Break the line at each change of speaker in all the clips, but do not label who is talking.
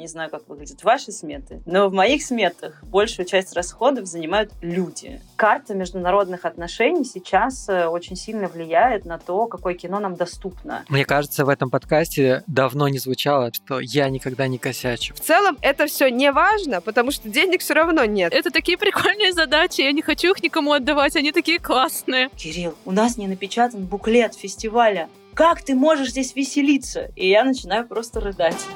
Не знаю, как выглядят ваши сметы, но в моих сметах большую часть расходов занимают люди. Карта международных отношений сейчас э, очень сильно влияет на то, какое кино нам доступно.
Мне кажется, в этом подкасте давно не звучало, что я никогда не косячу.
В целом это все не важно, потому что денег все равно нет.
Это такие прикольные задачи, я не хочу их никому отдавать, они такие классные.
Кирилл, у нас не напечатан буклет фестиваля. Как ты можешь здесь веселиться? И я начинаю просто рыдать.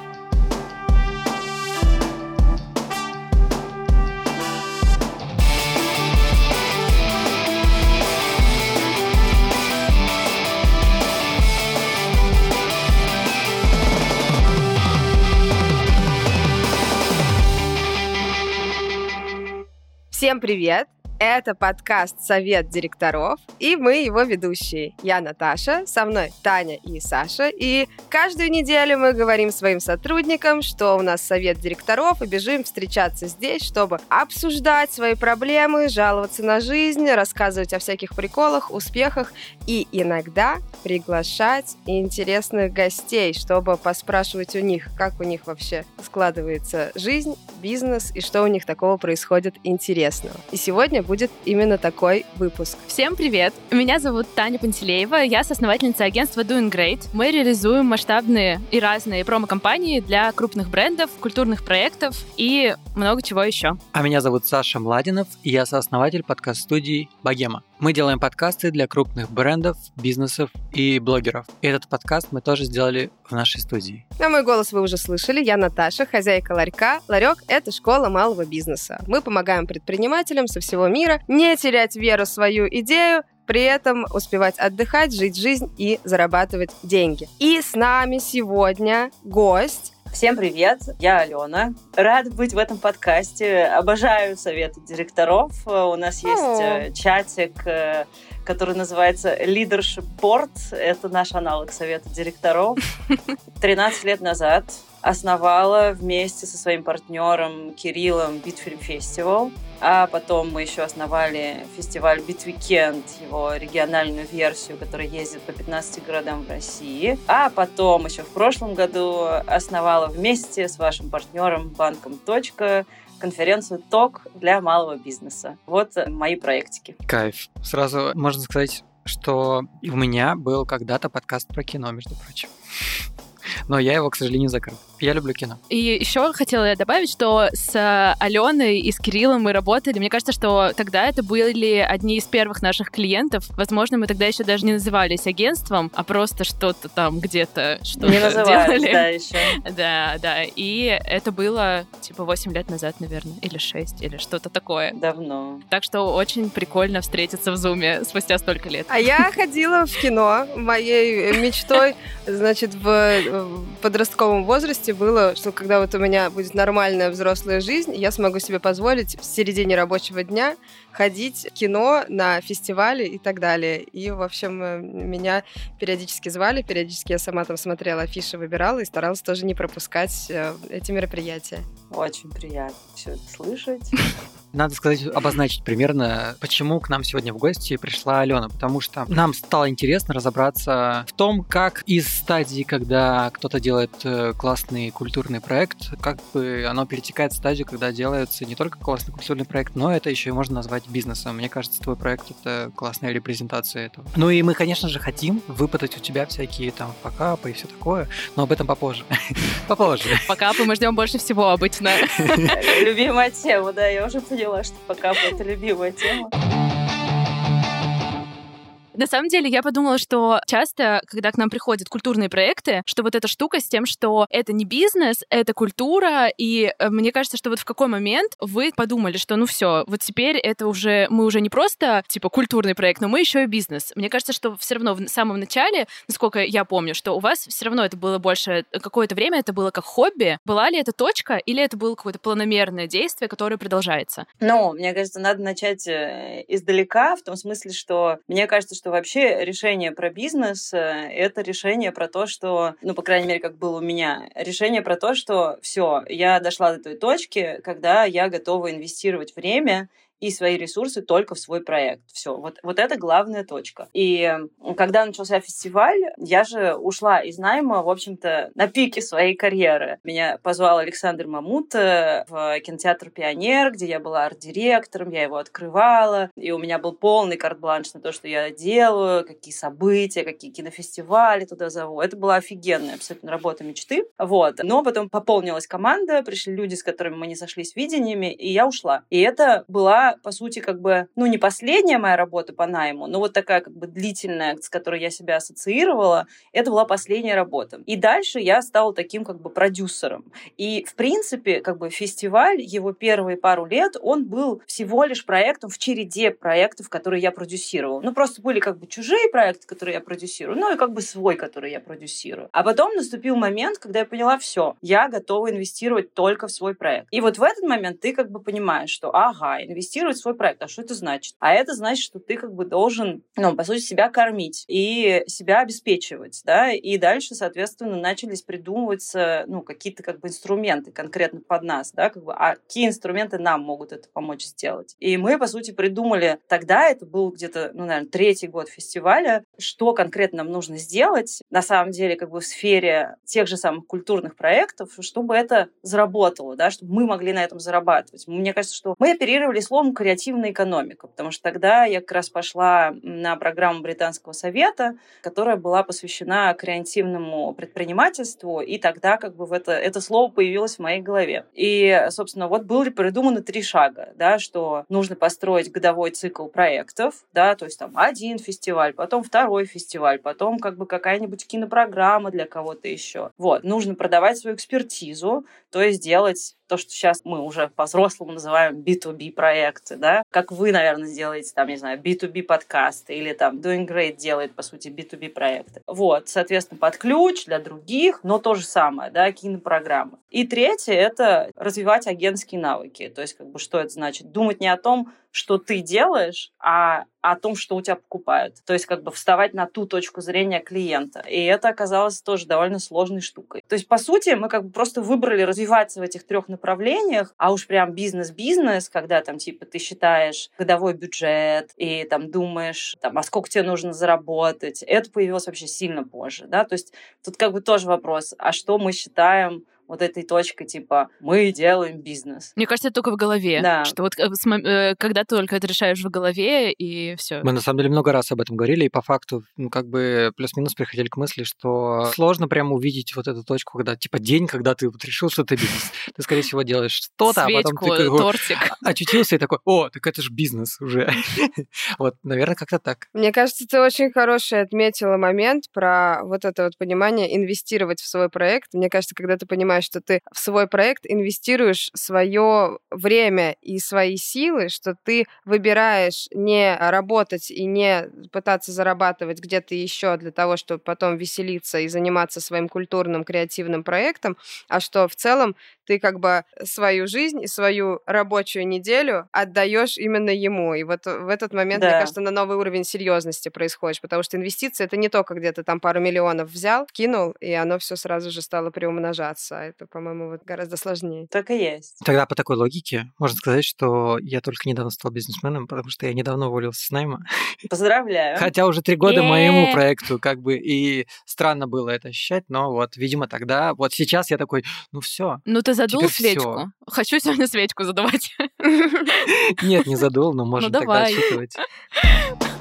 Всем привет! Это подкаст «Совет директоров», и мы его ведущие. Я Наташа, со мной Таня и Саша, и каждую неделю мы говорим своим сотрудникам, что у нас совет директоров, и бежим встречаться здесь, чтобы обсуждать свои проблемы, жаловаться на жизнь, рассказывать о всяких приколах, успехах и иногда приглашать интересных гостей, чтобы поспрашивать у них, как у них вообще складывается жизнь, бизнес и что у них такого происходит интересного. И сегодня будет именно такой выпуск.
Всем привет! Меня зовут Таня Пантелеева, я соосновательница агентства Doing Great. Мы реализуем масштабные и разные промо-компании для крупных брендов, культурных проектов и много чего еще.
А меня зовут Саша Младинов, и я сооснователь подкаст-студии «Богема». Мы делаем подкасты для крупных брендов, бизнесов и блогеров. И этот подкаст мы тоже сделали в нашей студии.
А мой голос вы уже слышали. Я Наташа, хозяйка ларька. Ларек — это школа малого бизнеса. Мы помогаем предпринимателям со всего мира не терять веру в свою идею, при этом успевать отдыхать, жить жизнь и зарабатывать деньги. И с нами сегодня гость
Всем привет, я Алена. Рад быть в этом подкасте. Обожаю советы директоров. У нас есть О. чатик, э, который называется Leadership Board. Это наш аналог совета директоров. 13 лет назад основала вместе со своим партнером Кириллом Bitfilm Festival. А потом мы еще основали фестиваль Bitweekend, его региональную версию, которая ездит по 15 городам в России. А потом еще в прошлом году основала вместе с вашим партнером банком «Точка» конференцию ТОК для малого бизнеса. Вот мои проектики.
Кайф. Сразу можно сказать, что у меня был когда-то подкаст про кино, между прочим. Но я его, к сожалению, закрыл. Я люблю кино.
И еще хотела я добавить, что с Аленой и с Кириллом мы работали. Мне кажется, что тогда это были одни из первых наших клиентов. Возможно, мы тогда еще даже не назывались агентством, а просто что-то там где-то что-то
не
делали.
да, еще.
Да, да. И это было типа 8 лет назад, наверное, или 6, или что-то такое.
Давно.
Так что очень прикольно встретиться в Зуме спустя столько лет.
А я ходила в кино. Моей мечтой, значит, в подростковом возрасте возрасте было, что когда вот у меня будет нормальная взрослая жизнь, я смогу себе позволить в середине рабочего дня ходить в кино, на фестивали и так далее. И, в общем, э, меня периодически звали, периодически я сама там смотрела афиши, выбирала и старалась тоже не пропускать э, эти мероприятия.
Очень приятно все это слышать.
Надо сказать, обозначить примерно, почему к нам сегодня в гости пришла Алена, потому что нам стало интересно разобраться в том, как из стадии, когда кто-то делает э, классный культурный проект, как бы оно перетекает в стадию, когда делается не только классный культурный проект, но это еще и можно назвать бизнесом. Мне кажется, твой проект — это классная репрезентация этого. Ну и мы, конечно же, хотим выпытать у тебя всякие там покапы и все такое, но об этом попозже. Попозже.
Покапы мы ждем больше всего обычно.
Любимая тема, да, я уже поняла поняла, что пока это любимая тема.
На самом деле, я подумала, что часто, когда к нам приходят культурные проекты, что вот эта штука с тем, что это не бизнес, это культура, и э, мне кажется, что вот в какой момент вы подумали, что ну все, вот теперь это уже, мы уже не просто типа культурный проект, но мы еще и бизнес. Мне кажется, что все равно в самом начале, насколько я помню, что у вас все равно это было больше, какое-то время это было как хобби. Была ли это точка или это было какое-то планомерное действие, которое продолжается?
Ну, мне кажется, надо начать э, издалека, в том смысле, что мне кажется, что что вообще решение про бизнес э, — это решение про то, что, ну, по крайней мере, как было у меня, решение про то, что все, я дошла до той точки, когда я готова инвестировать время и свои ресурсы только в свой проект. Все, вот, вот это главная точка. И когда начался фестиваль, я же ушла из найма, в общем-то, на пике своей карьеры. Меня позвал Александр Мамут э, в кинотеатр «Пионер», где я была арт-директором, я его открывала, и у меня был полный карт-бланш на то, что я делаю, какие события, какие кинофестивали туда зову. Это была офигенная абсолютно работа мечты. Вот. Но потом пополнилась команда, пришли люди, с которыми мы не сошлись видениями, и я ушла. И это была, по сути, как бы, ну, не последняя моя работа по найму, но вот такая как бы длительная, с которой я себя ассоциировала, это была последняя работа. И дальше я стала таким как бы продюсером. И, в принципе, как бы фестиваль, его первые пару лет, он был всего лишь проектом в череде проектов, которые я продюсировала. Ну, просто были как бы чужие проекты, которые я продюсирую, ну и как бы свой, который я продюсирую. А потом наступил момент, когда я поняла, все, я готова инвестировать только в свой проект. И вот в этот момент ты как бы понимаешь, что, ага, инвестировать в свой проект, а что это значит? А это значит, что ты как бы должен, ну, по сути, себя кормить и себя обеспечивать, да, и дальше, соответственно, начались придумываться, ну, какие-то как бы инструменты конкретно под нас, да, как бы, а какие инструменты нам могут это помочь сделать. И мы, по сути, придумали, тогда это был где-то, ну, наверное, третий год фестиваля, что конкретно нам нужно сделать, на самом деле, как бы в сфере тех же самых культурных проектов, чтобы это заработало, да, чтобы мы могли на этом зарабатывать. Мне кажется, что мы оперировали словом креативная экономика, потому что тогда я как раз пошла на программу Британского совета, которая была посвящена креативному предпринимательству, и тогда как бы в это, это слово появилось в моей голове. И, собственно, вот были придуманы три шага, да, что нужно построить годовой цикл проектов, да, то есть там один фестиваль, потом второй фестиваль, потом как бы какая-нибудь кинопрограмма для кого-то еще. Вот, нужно продавать свою экспертизу, то есть делать то, что сейчас мы уже по-взрослому называем B2B проекты, да, как вы, наверное, сделаете там, не знаю, B2B подкасты или там Doing Great делает, по сути, B2B проекты. Вот, соответственно, под ключ для других, но то же самое, да, кинопрограммы. И третье — это развивать агентские навыки. То есть, как бы, что это значит? Думать не о том, что ты делаешь, а о том, что у тебя покупают. То есть как бы вставать на ту точку зрения клиента. И это оказалось тоже довольно сложной штукой. То есть, по сути, мы как бы просто выбрали развиваться в этих трех а уж прям бизнес-бизнес, когда там типа ты считаешь годовой бюджет и там думаешь, там, а сколько тебе нужно заработать, это появилось вообще сильно позже, да, то есть тут как бы тоже вопрос, а что мы считаем вот этой точкой, типа, мы делаем бизнес.
Мне кажется, это только в голове.
Да.
Что вот э, э, когда ты только это решаешь в голове, и все.
Мы на самом деле много раз об этом говорили, и по факту, ну, как бы плюс-минус приходили к мысли, что сложно прямо увидеть вот эту точку, когда, типа, день, когда ты вот решил, что это бизнес. Ты, скорее всего, делаешь что-то, а потом ты как
тортик.
очутился и такой, о, так это же бизнес уже. вот, наверное, как-то так.
Мне кажется, ты очень хороший отметила момент про вот это вот понимание инвестировать в свой проект. Мне кажется, когда ты понимаешь, понимаешь, что ты в свой проект инвестируешь свое время и свои силы, что ты выбираешь не работать и не пытаться зарабатывать где-то еще для того, чтобы потом веселиться и заниматься своим культурным креативным проектом, а что в целом ты как бы свою жизнь и свою рабочую неделю отдаешь именно ему. И вот в этот момент, да. мне кажется, на новый уровень серьезности происходит, потому что инвестиции это не только где-то там пару миллионов взял, кинул, и оно все сразу же стало приумножаться. Это, по-моему, вот гораздо сложнее.
Так и есть.
Тогда по такой логике можно сказать, что я только недавно стал бизнесменом, потому что я недавно уволился с найма.
Поздравляю.
Хотя уже три года моему проекту как бы и странно было это ощущать, но вот, видимо, тогда, вот сейчас я такой, ну все.
Ну ты задул свечку. Всё. Хочу сегодня свечку задувать.
Нет, не задул, но ну, тогда отсчитывать.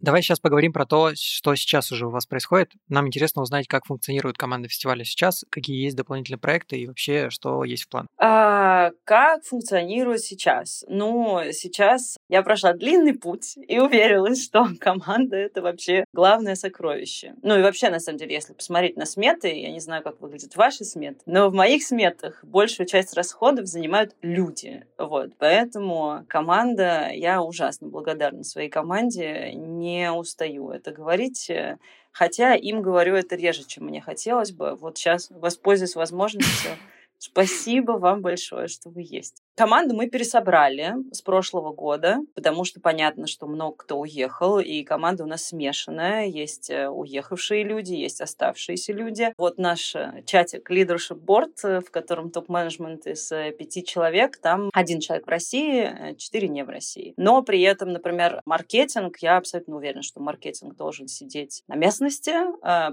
Давай сейчас поговорим про то, что сейчас уже у вас происходит. Нам интересно узнать, как функционирует команда фестиваля сейчас, какие есть дополнительные проекты и вообще, что есть в плане.
А, как функционирует сейчас? Ну, сейчас я прошла длинный путь и уверилась, что команда — это вообще главное сокровище. Ну и вообще, на самом деле, если посмотреть на сметы, я не знаю, как выглядят ваши сметы, но в моих сметах большую часть расходов занимают люди. Вот, поэтому команда, я ужасно благодарна своей команде, не устаю это говорить, э, хотя им говорю это реже, чем мне хотелось бы. Вот сейчас воспользуюсь возможностью Спасибо вам большое, что вы есть. Команду мы пересобрали с прошлого года, потому что понятно, что много кто уехал, и команда у нас смешанная. Есть э, уехавшие люди, есть оставшиеся люди. Вот наш э, чатик Leadership Board, э, в котором топ-менеджмент из пяти человек, там один человек в России, четыре не в России. Но при этом, например, маркетинг, я абсолютно уверена, что маркетинг должен сидеть на местности,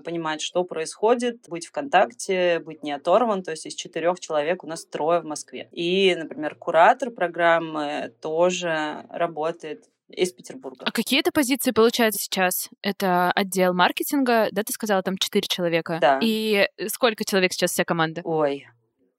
понимать, что происходит, быть в контакте, быть не оторван. То есть из четырех человек у нас трое в Москве. И, например, куратор программы тоже работает из Петербурга.
А какие это позиции получаются сейчас? Это отдел маркетинга, да, ты сказала, там четыре человека?
Да.
И сколько человек сейчас вся команда?
Ой,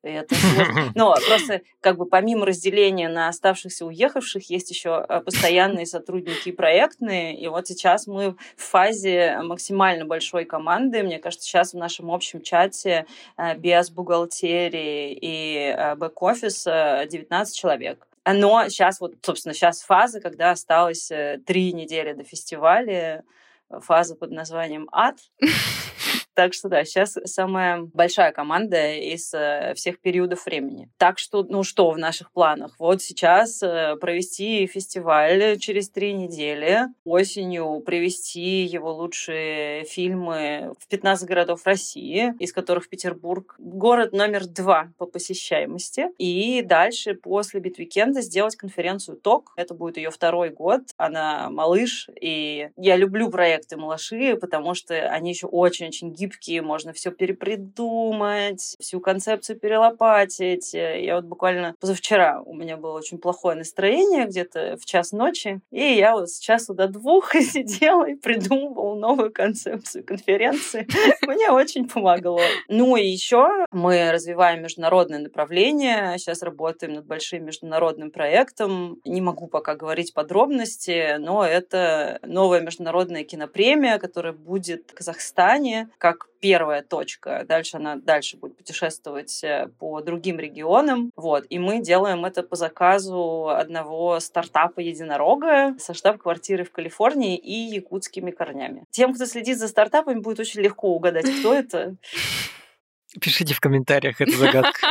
это Но просто как бы помимо разделения на оставшихся уехавших есть еще э, постоянные сотрудники и проектные. И вот сейчас мы в фазе максимально большой команды. Мне кажется, сейчас в нашем общем чате э, без бухгалтерии и э, бэк-офиса 19 человек. Но сейчас вот, собственно, сейчас фаза, когда осталось три недели до фестиваля, фаза под названием «Ад». Так что да, сейчас самая большая команда из э, всех периодов времени. Так что, ну что в наших планах? Вот сейчас э, провести фестиваль через три недели, осенью привести его лучшие фильмы в 15 городов России, из которых Петербург город номер два по посещаемости. И дальше после Beat Weekend а сделать конференцию ТОК. Это будет ее второй год. Она малыш, и я люблю проекты малыши, потому что они еще очень-очень гибкие гибкие, можно все перепридумать, всю концепцию перелопатить. Я вот буквально позавчера у меня было очень плохое настроение, где-то в час ночи, и я вот с часу до двух сидела и придумывала новую концепцию конференции. Мне очень помогло. Ну и еще мы развиваем международное направление. Сейчас работаем над большим международным проектом. Не могу пока говорить подробности, но это новая международная кинопремия, которая будет в Казахстане как как первая точка. Дальше она дальше будет путешествовать э, по другим регионам. Вот. И мы делаем это по заказу одного стартапа единорога со штаб-квартиры в Калифорнии и якутскими корнями. Тем, кто следит за стартапами, будет очень легко угадать, кто это.
Пишите в комментариях эту загадку.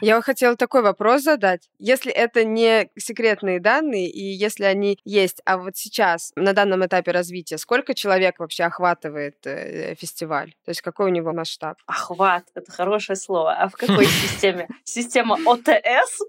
Я хотела такой вопрос задать. Если это не секретные данные, и если они есть, а вот сейчас, на данном этапе развития, сколько человек вообще охватывает э, фестиваль? То есть какой у него масштаб?
Охват — это хорошее слово. А в какой системе? Система ОТС?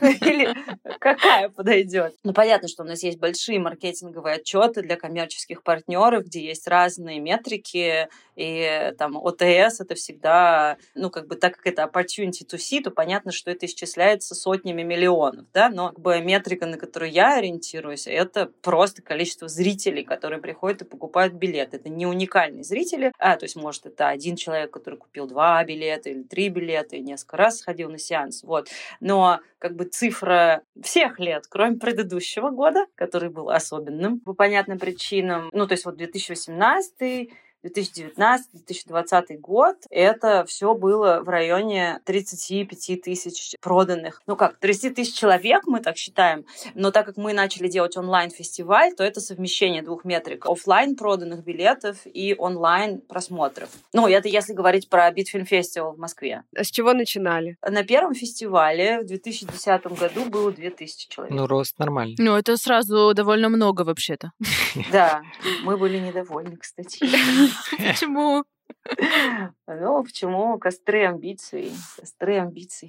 Или какая подойдет? Ну, понятно, что у нас есть большие маркетинговые отчеты для коммерческих партнеров, где есть разные метрики, и там ОТС это всегда, ну, как бы так как это opportunity to see, то понятно, что это исчисляется сотнями миллионов, да, но как бы метрика, на которую я ориентируюсь, это просто количество зрителей, которые приходят и покупают билет. Это не уникальные зрители, а, то есть, может, это один человек, который купил два билета или три билета и несколько раз сходил на сеанс, вот. Но как бы цифра всех лет, кроме предыдущего года, который был особенным по понятным причинам. Ну, то есть вот 2018 2019-2020 год это все было в районе 35 тысяч проданных. Ну как, 30 тысяч человек, мы так считаем, но так как мы начали делать онлайн-фестиваль, то это совмещение двух метрик. офлайн проданных билетов и онлайн просмотров. Ну, это если говорить про Битфильм Фестивал в Москве.
А с чего начинали?
На первом фестивале в 2010 году было 2000 человек.
Ну, рост нормальный.
Ну, это сразу довольно много вообще-то.
Да, мы были недовольны, кстати.
Почему?
Ну, почему? Костры амбиций. Костры амбиций.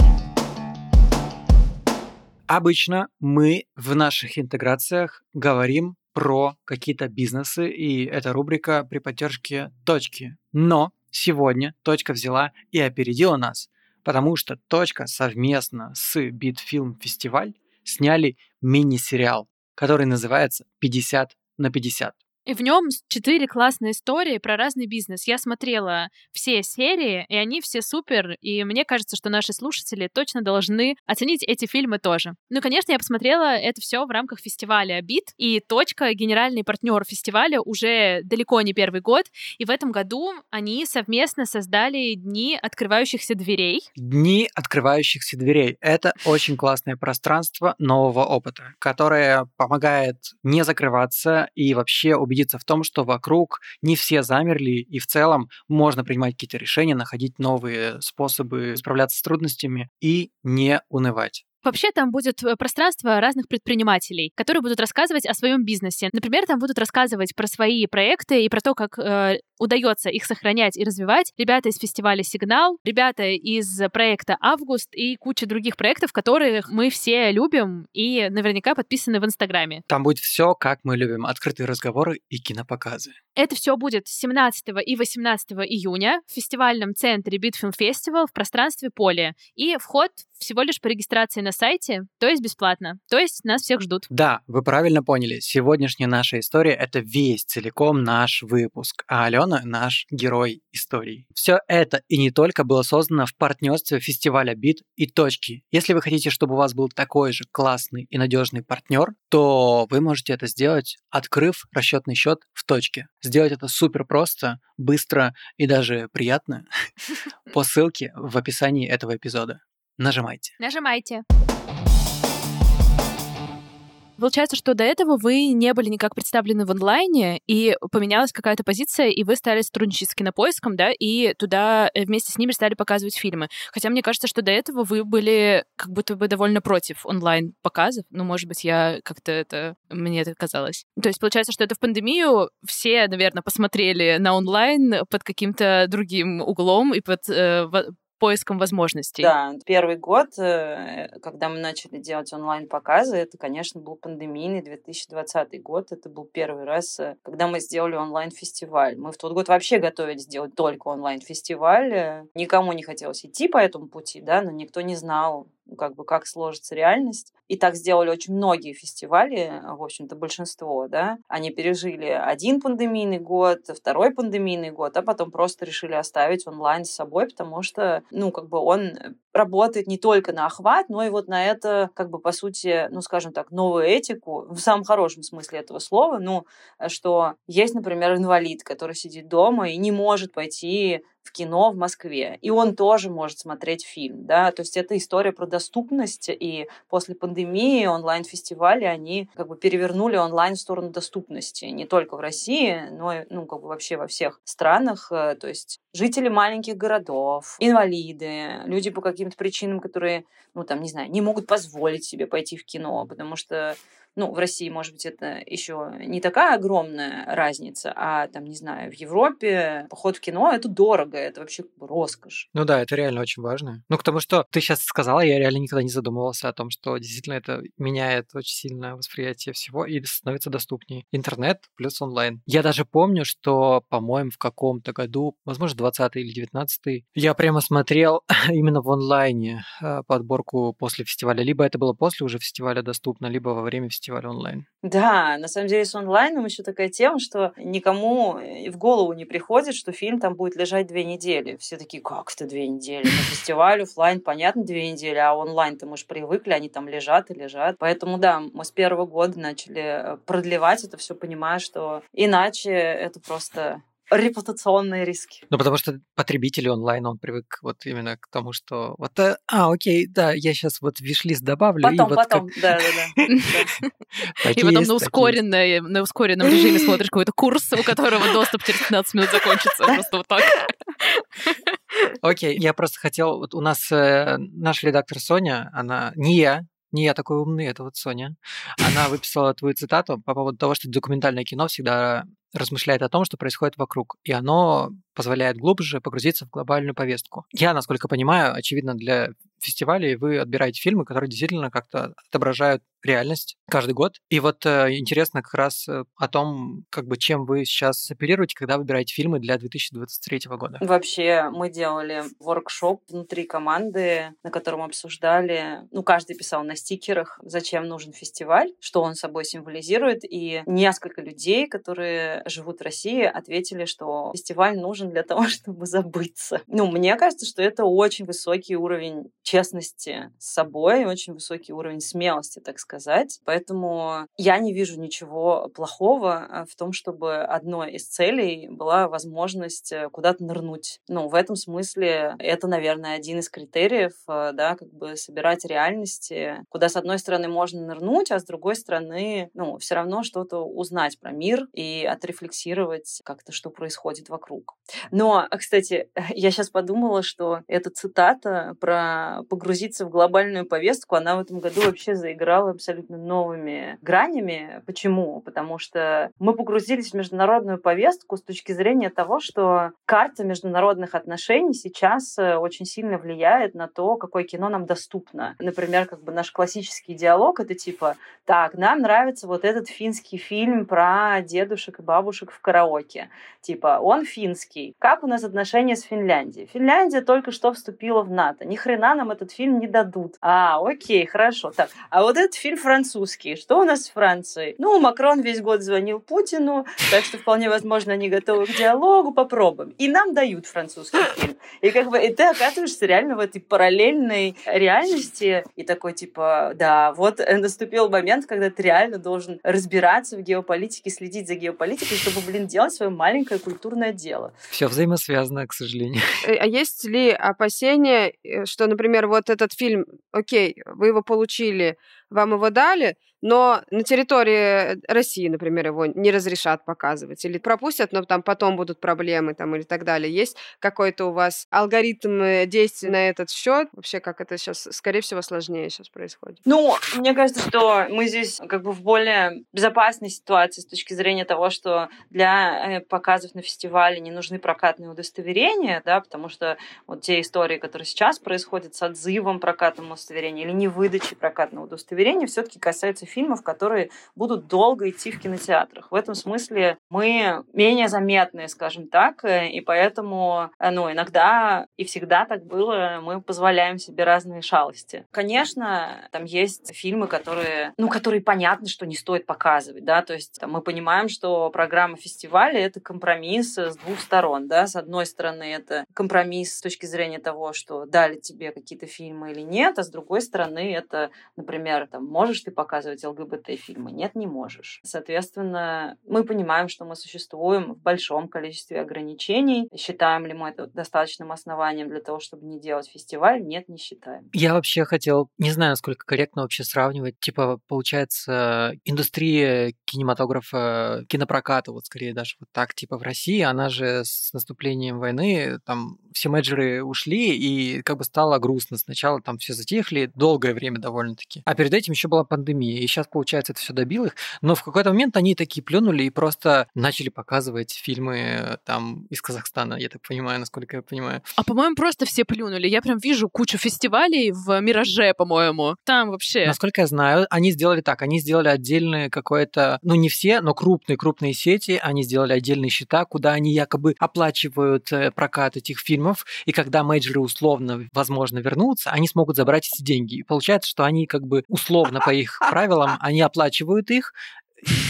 Обычно мы в наших интеграциях говорим про какие-то бизнесы, и эта рубрика при поддержке точки. Но сегодня точка взяла и опередила нас, потому что точка совместно с Битфилм Фестиваль сняли мини-сериал, который называется «50 на 50».
И в нем четыре классные истории про разный бизнес. Я смотрела все серии, и они все супер, и мне кажется, что наши слушатели точно должны оценить эти фильмы тоже. Ну, конечно, я посмотрела это все в рамках фестиваля «Бит», и «Точка» — генеральный партнер фестиваля уже далеко не первый год, и в этом году они совместно создали Дни открывающихся дверей.
Дни открывающихся дверей — это очень классное пространство нового опыта, которое помогает не закрываться и вообще убедить убедиться в том, что вокруг не все замерли, и в целом можно принимать какие-то решения, находить новые способы справляться с трудностями и не унывать.
Вообще там будет э, пространство разных предпринимателей, которые будут рассказывать о своем бизнесе. Например, там будут рассказывать про свои проекты и про то, как э, удается их сохранять и развивать. Ребята из фестиваля «Сигнал», ребята из проекта «Август» и куча других проектов, которых мы все любим и наверняка подписаны в Инстаграме.
Там будет все, как мы любим. Открытые разговоры и кинопоказы.
Это все будет 17 и 18 июня в фестивальном центре Bitfilm Festival в пространстве Поле. И вход всего лишь по регистрации на сайте, то есть бесплатно. То есть нас всех ждут.
Да, вы правильно поняли. Сегодняшняя наша история — это весь целиком наш выпуск, а Алена — наш герой истории. Все это и не только было создано в партнерстве фестиваля Бит и Точки. Если вы хотите, чтобы у вас был такой же классный и надежный партнер, то вы можете это сделать, открыв расчетный счет в Точке. Сделать это супер просто, быстро и даже приятно по ссылке в описании этого эпизода. Нажимайте.
Нажимайте. Получается, что до этого вы не были никак представлены в онлайне, и поменялась какая-то позиция, и вы стали сотрудничать с кинопоиском, да, и туда э, вместе с ними стали показывать фильмы. Хотя мне кажется, что до этого вы были как будто бы довольно против онлайн-показов. Ну, может быть, я как-то это... Мне это казалось. То есть получается, что это в пандемию все, наверное, посмотрели на онлайн под каким-то другим углом и под э, поиском возможностей.
Да, первый год, э, когда мы начали делать онлайн-показы, это, конечно, был пандемийный 2020 год. Это был первый раз, э, когда мы сделали онлайн-фестиваль. Мы в тот год вообще готовились сделать только онлайн-фестиваль. Э, никому не хотелось идти по этому пути, да, но никто не знал, как бы как сложится реальность. И так сделали очень многие фестивали, в общем-то, большинство, да. Они пережили один пандемийный год, второй пандемийный год, а потом просто решили оставить онлайн с собой, потому что, ну, как бы он работает не только на охват, но и вот на это, как бы, по сути, ну, скажем так, новую этику, в самом хорошем смысле этого слова, ну, что есть, например, инвалид, который сидит дома и не может пойти в кино в Москве. И он тоже может смотреть фильм, да, то есть это история про доступность, и после пандемии онлайн-фестивали, они как бы перевернули онлайн в сторону доступности, не только в России, но и, ну, как бы вообще во всех странах, э, то есть жители маленьких городов, инвалиды, люди по каким-то причинам, которые, ну, там, не знаю, не могут позволить себе пойти в кино, потому что ну, в России, может быть, это еще не такая огромная разница, а там, не знаю, в Европе поход в кино это дорого, это вообще роскошь.
Ну да, это реально очень важно. Ну, потому что ты сейчас сказала, я реально никогда не задумывался о том, что действительно это меняет очень сильно восприятие всего и становится доступнее. Интернет плюс онлайн. Я даже помню, что, по-моему, в каком-то году, возможно, 20 или 19 я прямо смотрел именно в онлайне э, подборку после фестиваля. Либо это было после уже фестиваля доступно, либо во время фестиваля фестиваль онлайн.
Да, на самом деле с онлайном еще такая тема, что никому в голову не приходит, что фильм там будет лежать две недели. Все такие, как это две недели? На фестивале офлайн, понятно, две недели, а онлайн-то мы же привыкли, они там лежат и лежат. Поэтому да, мы с первого года начали э, продлевать это все, понимая, что иначе это просто репутационные риски.
Ну, потому что потребители онлайн, он привык вот именно к тому, что вот, э, а, окей, да, я сейчас вот вишлист добавлю.
Потом,
и вот
потом, да-да-да.
И потом на ускоренной, на ускоренном режиме смотришь какой-то курс, у которого доступ через 15 минут закончится. Просто вот так.
Окей, я просто хотел, вот у нас э, наш редактор Соня, она не я, не я такой умный, это вот Соня. Она выписала твою цитату по поводу того, что документальное кино всегда размышляет о том, что происходит вокруг, и оно позволяет глубже погрузиться в глобальную повестку. Я, насколько понимаю, очевидно, для фестивалей вы отбираете фильмы, которые действительно как-то отображают реальность каждый год. И вот э, интересно как раз э, о том, как бы чем вы сейчас оперируете, когда выбираете фильмы для 2023 года.
Вообще мы делали воркшоп внутри команды, на котором обсуждали, ну каждый писал на стикерах, зачем нужен фестиваль, что он собой символизирует, и несколько людей, которые живут в России, ответили, что фестиваль нужен для того, чтобы забыться. Ну мне кажется, что это очень высокий уровень честности с собой, очень высокий уровень смелости, так сказать. Поэтому я не вижу ничего плохого э, в том, чтобы одной из целей была возможность э, куда-то нырнуть. Ну, в этом смысле это, наверное, один из критериев, э, да, как бы собирать реальности, куда, с одной стороны, можно нырнуть, а с другой стороны, ну, все равно что-то узнать про мир и отрефлексировать как-то, что происходит вокруг. Но, кстати, я сейчас подумала, что эта цитата про погрузиться в глобальную повестку, она в этом году вообще заиграла абсолютно новыми гранями. Почему? Потому что мы погрузились в международную повестку с точки зрения того, что карта международных отношений сейчас э, очень сильно влияет на то, какое кино нам доступно. Например, как бы наш классический диалог — это типа, так, нам нравится вот этот финский фильм про дедушек и бабушек в караоке. Типа, он финский. Как у нас отношения с Финляндией? Финляндия только что вступила в НАТО. Ни хрена нам этот фильм не дадут. А, окей, хорошо. Так, а вот этот фильм французский. Что у нас с Францией? Ну, Макрон весь год звонил Путину, так что вполне возможно они готовы к диалогу, попробуем. И нам дают французский фильм. И как бы и ты оказываешься реально в этой параллельной реальности и такой типа, да, вот наступил момент, когда ты реально должен разбираться в геополитике, следить за геополитикой, чтобы, блин, делать свое маленькое культурное дело.
Все взаимосвязано, к сожалению.
Э, а есть ли опасения, э, что, например, вот этот фильм, окей, вы его получили, вам его дали, но на территории России, например, его не разрешат показывать или пропустят, но там потом будут проблемы там или так далее. Есть какой-то у вас алгоритм э, действий на этот счет? Вообще, как это сейчас, скорее всего, сложнее сейчас происходит?
Ну, мне кажется, что мы здесь как бы в более безопасной ситуации с точки зрения того, что для э, показов на фестивале не нужны прокатные удостоверения, да, потому что вот те истории, которые сейчас происходят с отзывом прокатного удостоверения или не выдачей прокатного удостоверения, все-таки касаются фильмов, которые будут долго идти в кинотеатрах. В этом смысле мы менее заметные, скажем так, э, и поэтому, э, ну, иногда и всегда так было, мы позволяем себе разные шалости. Конечно, там есть фильмы, которые, ну, которые понятно, что не стоит показывать, да, то есть там, мы понимаем, что программа фестиваля — это компромисс с двух сторон, да, с одной стороны, это компромисс с точки зрения того, что дали тебе какие-то фильмы или нет, а с другой стороны, это, например, там, можешь ты показывать ЛГБТ-фильмы? Нет, не можешь. Соответственно, мы понимаем, что мы существуем в большом количестве ограничений. Считаем ли мы это достаточным основанием для того, чтобы не делать фестиваль? Нет, не считаем.
Я вообще хотел, не знаю, насколько корректно вообще сравнивать, типа, получается, индустрия кинематографа, кинопроката, вот скорее даже вот так, типа, в России, она же с наступлением войны, там, все менеджеры ушли, и как бы стало грустно. Сначала там все затихли, долгое время довольно-таки. А перед этим еще была пандемия, и сейчас, получается, это все добило их. Но в какой-то момент они такие плюнули и просто начали показывать фильмы там из Казахстана, я так понимаю, насколько я понимаю.
А по-моему, просто все плюнули. Я прям вижу кучу фестивалей в Мираже, по-моему. Там вообще.
Насколько я знаю, они сделали так. Они сделали отдельные какое-то, ну не все, но крупные-крупные сети, они сделали отдельные счета, куда они якобы оплачивают э, прокат этих фильмов, и когда менеджеры условно, возможно, вернутся, они смогут забрать эти деньги. И получается, что они как бы условно по их правилам они оплачивают их,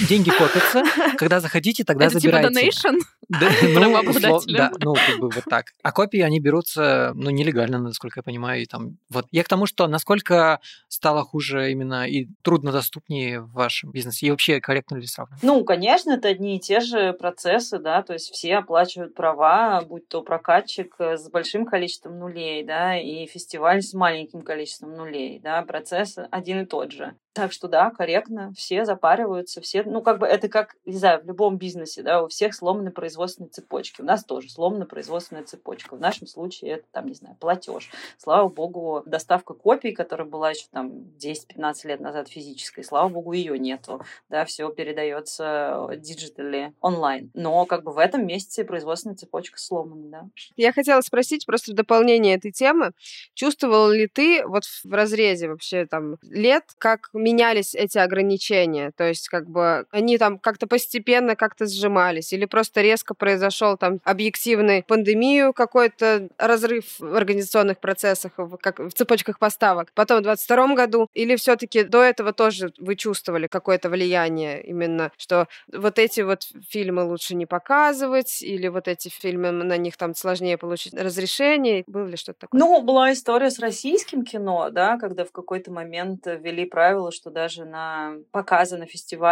деньги копятся, когда заходите, тогда
Это
забирайте.
типа donation?
Да, ну, услов, да, ну, как бы вот так. А копии, они берутся, ну, нелегально, насколько я понимаю, и там, вот. Я к тому, что насколько стало хуже именно и труднодоступнее в вашем бизнесе, и вообще корректно ли сравнивать?
Ну, конечно, это одни и те же процессы, да, то есть все оплачивают права, будь то прокатчик с большим количеством нулей, да, и фестиваль с маленьким количеством нулей, да, процесс один и тот же. Так что да, корректно, все запариваются, все, ну как бы это как, не знаю, в любом бизнесе, да, у всех сломаны производственные цепочки. У нас тоже сломана производственная цепочка. В нашем случае это там, не знаю, платеж. Слава богу, доставка копий, которая была еще там 10-15 лет назад физической, слава богу, ее нету. Да, все передается digitally онлайн. Но как бы в этом месяце производственная цепочка сломана, да.
Я хотела спросить просто в дополнение этой темы, чувствовал ли ты вот в разрезе вообще там лет, как менялись эти ограничения. То есть, как бы они там как-то постепенно как-то сжимались, или просто резко произошел там объективный пандемию, какой-то разрыв в организационных процессах, в, как, в цепочках поставок. Потом в 22 году, или все-таки до этого тоже вы чувствовали какое-то влияние именно, что вот эти вот фильмы лучше не показывать, или вот эти фильмы, на них там сложнее получить разрешение? Было ли что-то такое?
Ну, была история с российским кино, да, когда в какой-то момент ввели правило, что даже на показы на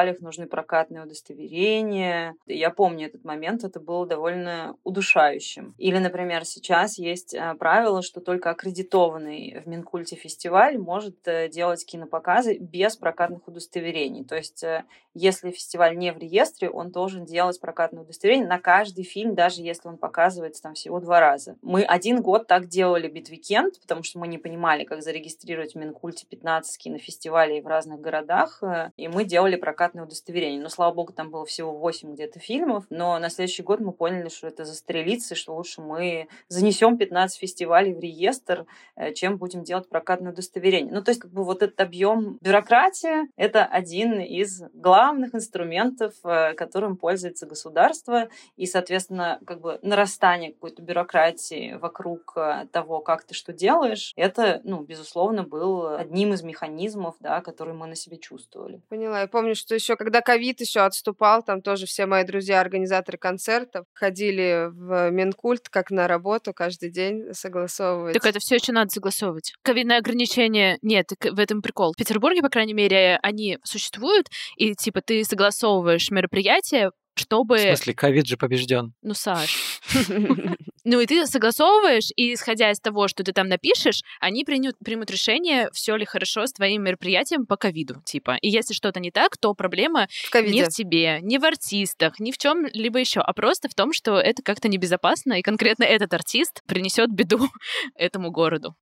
фестивалях нужны прокатные удостоверения. Я помню этот момент, это было довольно удушающим. Или, например, сейчас есть э, правило, что только аккредитованный в Минкульте фестиваль может э, делать кинопоказы без прокатных удостоверений. То есть, э, если фестиваль не в реестре, он должен делать прокатное удостоверение на каждый фильм, даже если он показывается там всего два раза. Мы один год так делали Beat Weekend, потому что мы не понимали, как зарегистрировать в Минкульте 15 кинофестивалей в разных городах, и мы делали прокатное удостоверение. Но, слава богу, там было всего 8 где-то фильмов, но на следующий год мы поняли, что это застрелиться, что лучше мы занесем 15 фестивалей в реестр, э, чем будем делать прокатное удостоверение. Ну, то есть, как бы вот этот объем бюрократии — это один из главных инструментов, э, которым пользуется государство, и, соответственно, как бы нарастание какой-то бюрократии вокруг э, того, как ты что делаешь, это, ну, безусловно, был одним из механизмов, да, которые мы на себе чувствовали.
Поняла. Я помню, что еще когда ковид еще отступал, там тоже все мои друзья, организаторы концертов, ходили в Минкульт как на работу каждый день согласовывать.
Так это все еще надо согласовывать. Ковидное ограничение нет, в этом прикол. В Петербурге, по крайней мере, они существуют, и типа ты согласовываешь мероприятие чтобы...
В смысле, ковид же побежден.
Ну, Саш. Ну, и ты согласовываешь, и исходя из того, что ты там напишешь, они примут, примут решение, все ли хорошо с твоим мероприятием по ковиду, типа. И если что-то не так, то проблема в не в тебе, не в артистах, не в чем либо еще, а просто в том, что это как-то небезопасно, и конкретно этот артист принесет беду этому городу.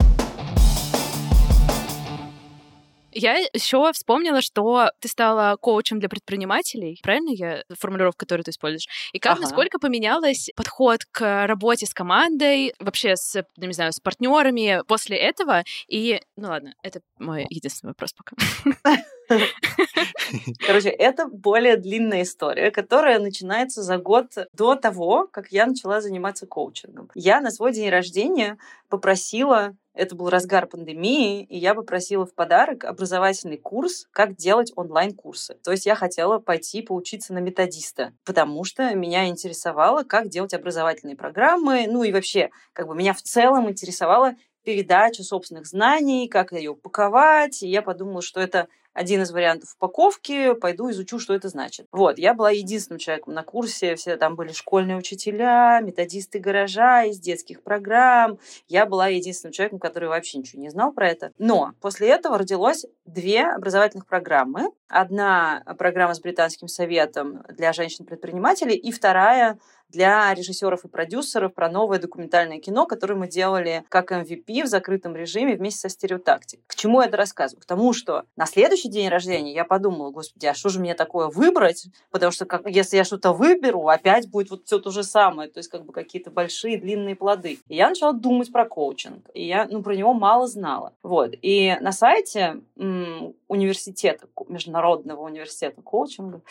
Я еще вспомнила, что ты стала коучем для предпринимателей. Правильно я формулировку, которую ты используешь? И как, ага. насколько поменялась подход к работе с командой, вообще с, не знаю, с партнерами после этого? И, ну ладно, это мой единственный вопрос пока.
Короче, это более длинная история, которая начинается за год до того, как я начала заниматься коучингом. Я на свой день рождения попросила это был разгар пандемии, и я попросила в подарок образовательный курс, как делать онлайн-курсы. То есть я хотела пойти поучиться на методиста, потому что меня интересовало, как делать образовательные программы, ну и вообще, как бы меня в целом интересовала передача собственных знаний, как ее упаковать. И я подумала, что это один из вариантов упаковки, пойду изучу, что это значит. Вот, я была единственным человеком на курсе, все там были школьные учителя, методисты гаража из детских программ. Я была единственным человеком, который вообще ничего не знал про это. Но после этого родилось две образовательных программы. Одна программа с британским советом для женщин-предпринимателей и вторая для режиссеров и продюсеров про новое документальное кино, которое мы делали как MVP в закрытом режиме вместе со стереотактик. К чему я это рассказываю? К тому, что на следующий день рождения я подумала, господи, а что же мне такое выбрать? Потому что как, если я что-то выберу, опять будет вот все то же самое, то есть как бы какие-то большие длинные плоды. И я начала думать про коучинг, и я ну, про него мало знала. Вот. И на сайте м- университета, Международного университета коучинга,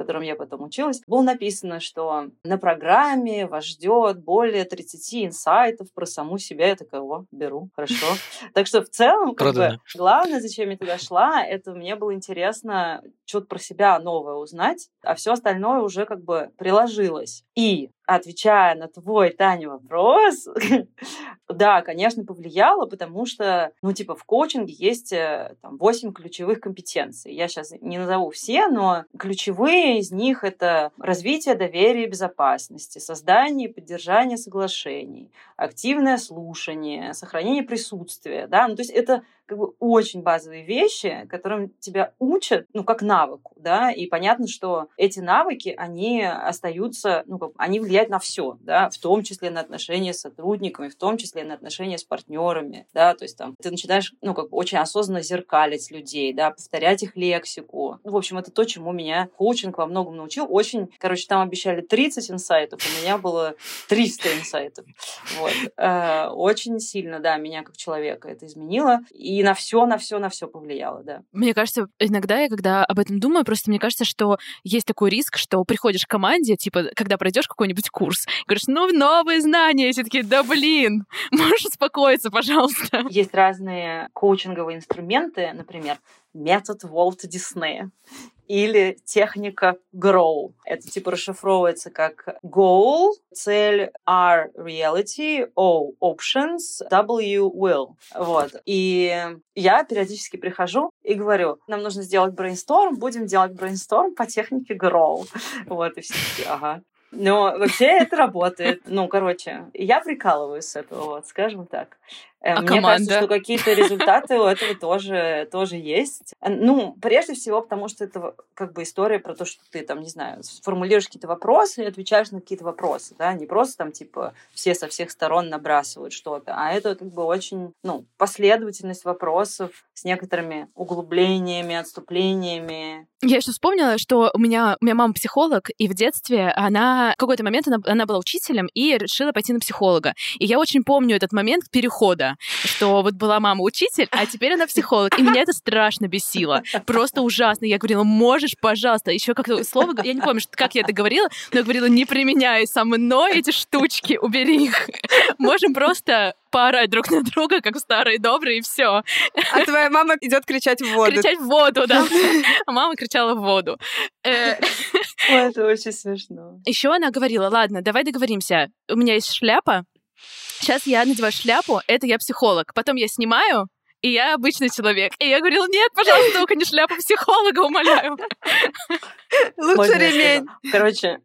котором я потом училась, было написано, что на программе вас ждет более 30 инсайтов про саму себя. Я такая, о, беру, хорошо. Так что в целом, как бы, главное, зачем я туда шла, это мне было интересно что-то про себя новое узнать, а все остальное уже как бы приложилось. И отвечая на твой, Таня, вопрос, да, конечно, повлияло, потому что, ну, типа, в коучинге есть э, там 8 ключевых компетенций. Я сейчас не назову все, но ключевые из них это развитие доверия и безопасности, создание и поддержание соглашений, активное слушание, сохранение присутствия, да, ну, то есть это как бы очень базовые вещи, которым тебя учат, ну, как навыку, да, и понятно, что эти навыки, они остаются, ну, как, они влияют на все, да, в том числе на отношения с сотрудниками, в том числе на отношения с партнерами, да, то есть там ты начинаешь, ну, как очень осознанно зеркалить людей, да, повторять их лексику. Ну, в общем, это то, чему меня коучинг во многом научил. Очень, короче, там обещали 30 инсайтов, у меня было 300 инсайтов. Вот. Э, очень сильно, да, меня как человека это изменило. И и на все, на все, на все повлияло, да.
Мне кажется, иногда я, когда об этом думаю, просто мне кажется, что есть такой риск, что приходишь к команде, типа, когда пройдешь какой-нибудь курс, говоришь, ну, новые знания, все таки да блин, можешь успокоиться, пожалуйста.
Есть разные коучинговые инструменты, например, метод Уолта Диснея или техника GROW. Это типа расшифровывается как goal, цель, R reality, O options, W will. Вот. И я периодически прихожу и говорю, нам нужно сделать брейнсторм, будем делать брейнсторм по технике GROW. Вот, и все таки ага. Но вообще это работает. Ну, короче, я прикалываюсь с этого, вот, скажем так. Э,
а
Мне
команда?
кажется, что какие-то результаты у этого тоже, тоже есть. Э, Ну, прежде всего, потому что это как бы история про то, что ты там, не знаю, формулируешь какие-то вопросы и отвечаешь на какие-то вопросы, да, не просто там, типа, все со всех сторон набрасывают что-то, а это как бы очень, ну, последовательность вопросов с некоторыми углублениями, отступлениями.
Я еще вспомнила, что у меня, у меня мама психолог, и в детстве она в какой-то момент она, она была учителем и решила пойти на психолога. И я очень помню этот момент перехода, что вот была мама учитель, а теперь она психолог. И меня это страшно бесило. Просто ужасно. Я говорила, можешь, пожалуйста, еще как-то слово, я не помню, как я это говорила, но я говорила, не применяй со мной эти штучки, убери их. Можем просто поорать друг на друга, как в старые добрые, и все.
А твоя мама идет кричать в воду.
Кричать в воду, да. А мама кричала в воду. Э,
это очень смешно.
Еще она говорила, ладно, давай договоримся. У меня есть шляпа. Сейчас я надеваю шляпу, это я психолог. Потом я снимаю, и я обычный человек. И я говорила, нет, пожалуйста, только не шляпа психолога, умоляю.
Лучше ремень.
Короче,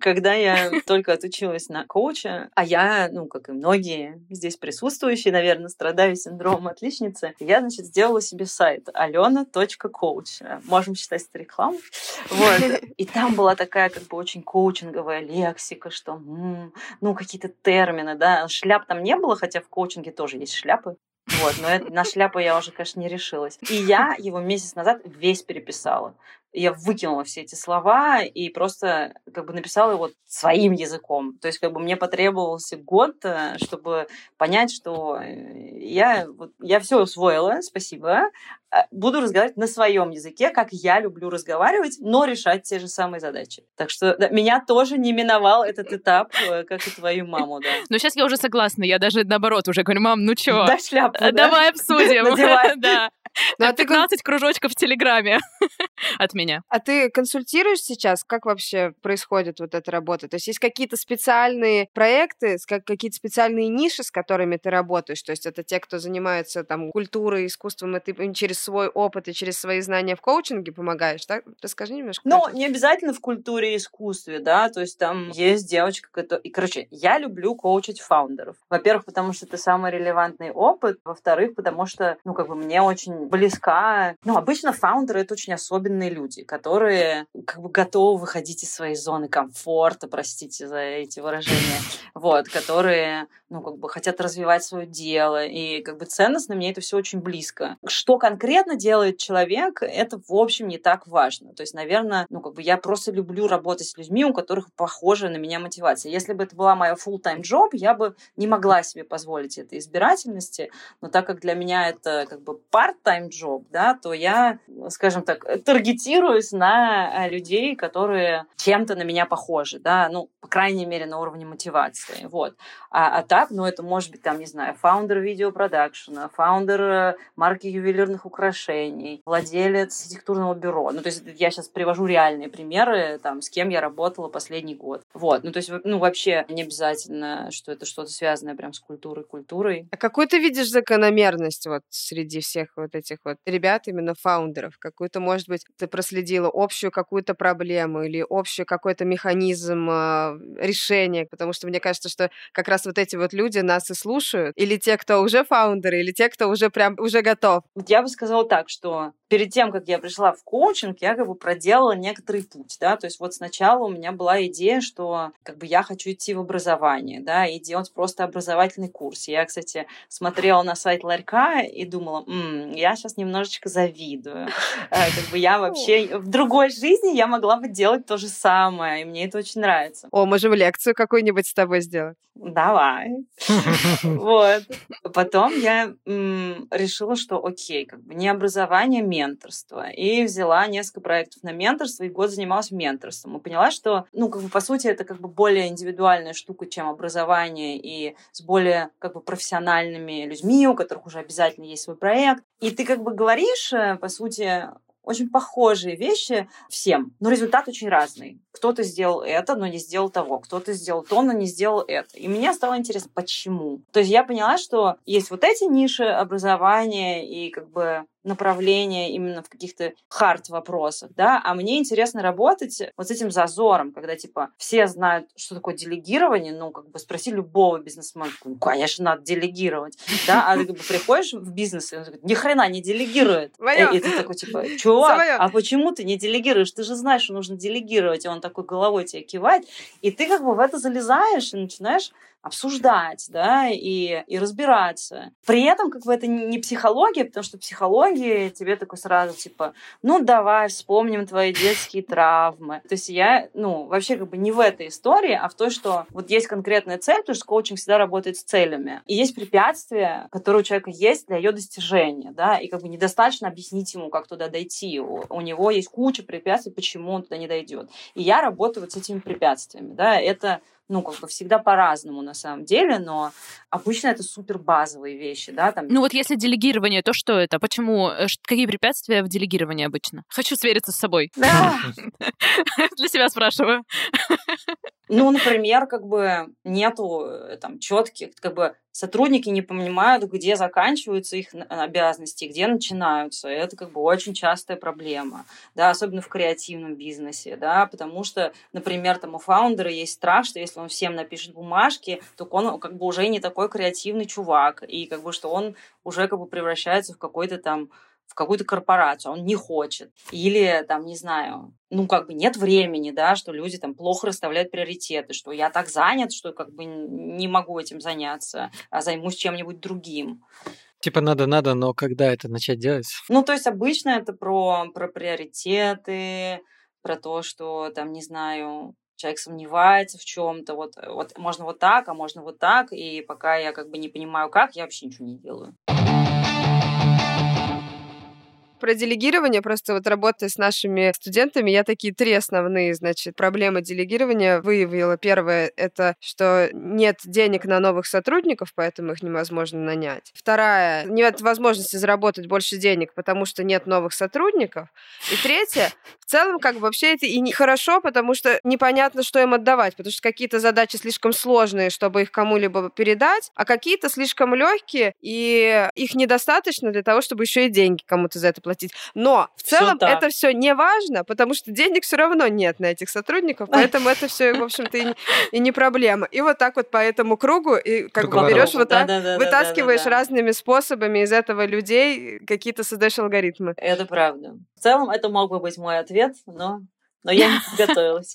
когда я только отучилась на коуча, а я, ну, как и многие здесь присутствующие, наверное, страдаю синдромом отличницы, я, значит, сделала себе сайт alena.coach. Можем считать это рекламой. Вот. И там была такая, как бы, очень коучинговая лексика, что, м, ну, какие-то термины, да. Шляп там не было, хотя в коучинге тоже есть шляпы. Вот, но это, на шляпу я уже, конечно, не решилась. И я его месяц назад весь переписала. Я выкинула все эти слова и просто как бы написала его своим языком. То есть как бы мне потребовался год, э, чтобы понять, что э, я, вот, я все усвоила, спасибо. А, Буду разговаривать на своем языке, как я люблю разговаривать, но решать те же самые задачи. Так что да, меня тоже не миновал этот этап, э, как и твою маму, да.
Но сейчас я уже согласна, я даже наоборот уже говорю, мам, ну чё,
Да, шляпу, да?
давай обсудим. Да.
Ну, а ты кон-
15 кружочков в Телеграме от меня.
А ты консультируешь сейчас? Как вообще происходит вот эта работа? То есть есть какие-то специальные проекты, какие-то специальные ниши, с которыми ты работаешь? То есть это те, кто занимается там культурой, искусством, и ты им через свой опыт и через свои знания в коучинге помогаешь, так? Расскажи немножко.
Ну, не обязательно в культуре и искусстве, да, то есть там есть девочка, которая... И, короче, я люблю коучить фаундеров. Во-первых, потому что это самый релевантный опыт. Во-вторых, потому что, ну, как бы мне очень близка... Ну, обычно фаундеры — это очень особенные люди, которые как бы готовы выходить из своей зоны комфорта, простите за эти выражения, вот, которые, ну, как бы хотят развивать свое дело, и как бы ценностно мне это все очень близко. Что конкретно делает человек, это, в общем, не так важно. То есть, наверное, ну, как бы я просто люблю работать с людьми, у которых похожа на меня мотивация. Если бы это была моя full-time job, я бы не могла себе позволить этой избирательности, но так как для меня это как бы part-time job, да, то я, скажем так, таргетируюсь на э, людей, которые чем-то на меня похожи, да, ну, по крайней мере, на уровне мотивации, вот. А, а так, ну, это может быть, там, не знаю, фаундер видеопродакшена, фаундер э, марки ювелирных украшений, владелец архитектурного бюро. Ну, то есть я сейчас привожу реальные примеры, там, с кем я работала последний год. Вот, ну, то есть, ну, вообще не обязательно, что это что-то связанное прям с культурой, культурой.
А какую ты видишь закономерность вот среди всех вот этих вот ребят, именно фаундеров? Какую-то, может быть, ты проследила общую какую-то проблему или общий какой-то механизм а, решения? Потому что мне кажется, что как раз вот эти вот люди нас и слушают. Или те, кто уже фаундеры, или те, кто уже прям уже готов.
Я бы сказала так, что перед тем, как я пришла в коучинг, я как бы проделала некоторый путь, да, то есть вот сначала у меня была идея, что как бы я хочу идти в образование, да, и делать просто образовательный курс. Я, кстати, смотрела на сайт ларька и думала, «М, я я сейчас немножечко завидую. Э, как бы я вообще в другой жизни я могла бы делать то же самое, и мне это очень нравится.
О, можем лекцию какую-нибудь с тобой сделать.
Давай. Вот. Потом я решила, что окей, как бы не образование, а менторство. И взяла несколько проектов на менторство, и год занималась менторством. И поняла, что, ну, как бы, по сути, это как бы более индивидуальная штука, чем образование, и с более, как бы, профессиональными людьми, у которых уже обязательно есть свой проект. И ты, как бы, говоришь, э, по сути, очень похожие вещи всем, но результат очень разный. Кто-то сделал это, но не сделал того, кто-то сделал то, но не сделал это. И мне стало интересно, почему. То есть я поняла, что есть вот эти ниши образования и как бы направления именно в каких-то хард вопросах, да, а мне интересно работать вот с этим зазором, когда, типа, все знают, что такое делегирование, ну, как бы спроси любого бизнесмена, ну, конечно, надо делегировать, да, а ты как бы приходишь в бизнес, и он говорит, ни хрена не делегирует. И, и ты такой, типа, чувак, а почему ты не делегируешь? Ты же знаешь, что нужно делегировать, и он такой головой тебе кивает, и ты как бы в это залезаешь и начинаешь обсуждать, да, и, и разбираться. При этом, как бы, это не психология, потому что психология тебе такой сразу, типа, ну, давай вспомним твои детские травмы. То есть я, ну, вообще, как бы, не в этой истории, а в той, что вот есть конкретная цель, потому что коучинг всегда работает с целями. И есть препятствия, которые у человека есть для ее достижения, да, и как бы недостаточно объяснить ему, как туда дойти. У, у него есть куча препятствий, почему он туда не дойдет. И я работаю вот с этими препятствиями, да, это ну, как бы всегда по-разному на самом деле, но обычно это супер базовые вещи, да, там.
Ну вот если делегирование, то что это? Почему? Э, какие препятствия в делегировании обычно? Хочу свериться с собой.
Да.
Для себя спрашиваю.
Ну, например, как бы нету э, там четких, как бы сотрудники не понимают, где заканчиваются их обязанности, где начинаются. Это как бы очень частая проблема, да, особенно в креативном бизнесе, да, потому что, например, там у фаундера есть страх, что если он всем напишет бумажки, то он как бы уже не такой креативный чувак, и как бы что он уже как бы превращается в какой-то там в какую-то корпорацию, он не хочет. Или, там, не знаю, ну, как бы нет времени, да, что люди там плохо расставляют приоритеты, что я так занят, что как бы не могу этим заняться, а займусь чем-нибудь другим.
Типа надо-надо, но когда это начать делать?
Ну, то есть обычно это про, про приоритеты, про то, что там, не знаю, человек сомневается в чем-то, вот, вот можно вот так, а можно вот так, и пока я как бы не понимаю как, я вообще ничего не делаю
про делегирование, просто вот работая с нашими студентами, я такие три основные, значит, проблемы делегирования выявила. Первое — это что нет денег на новых сотрудников, поэтому их невозможно нанять. Вторая — нет возможности заработать больше денег, потому что нет новых сотрудников. И третье — в целом, как бы вообще это и не хорошо, потому что непонятно, что им отдавать, потому что какие-то задачи слишком сложные, чтобы их кому-либо передать, а какие-то слишком легкие, и их недостаточно для того, чтобы еще и деньги кому-то за это платить платить. Но в целом это все не важно, потому что денег все равно нет на этих сотрудников, поэтому это все, в общем-то, и, и не проблема. И вот так вот по этому кругу, и как бы берешь вот так, вытаскиваешь разными способами из этого людей, какие-то создаешь алгоритмы.
Это правда. В целом это мог бы быть мой ответ, но но я не подготовилась.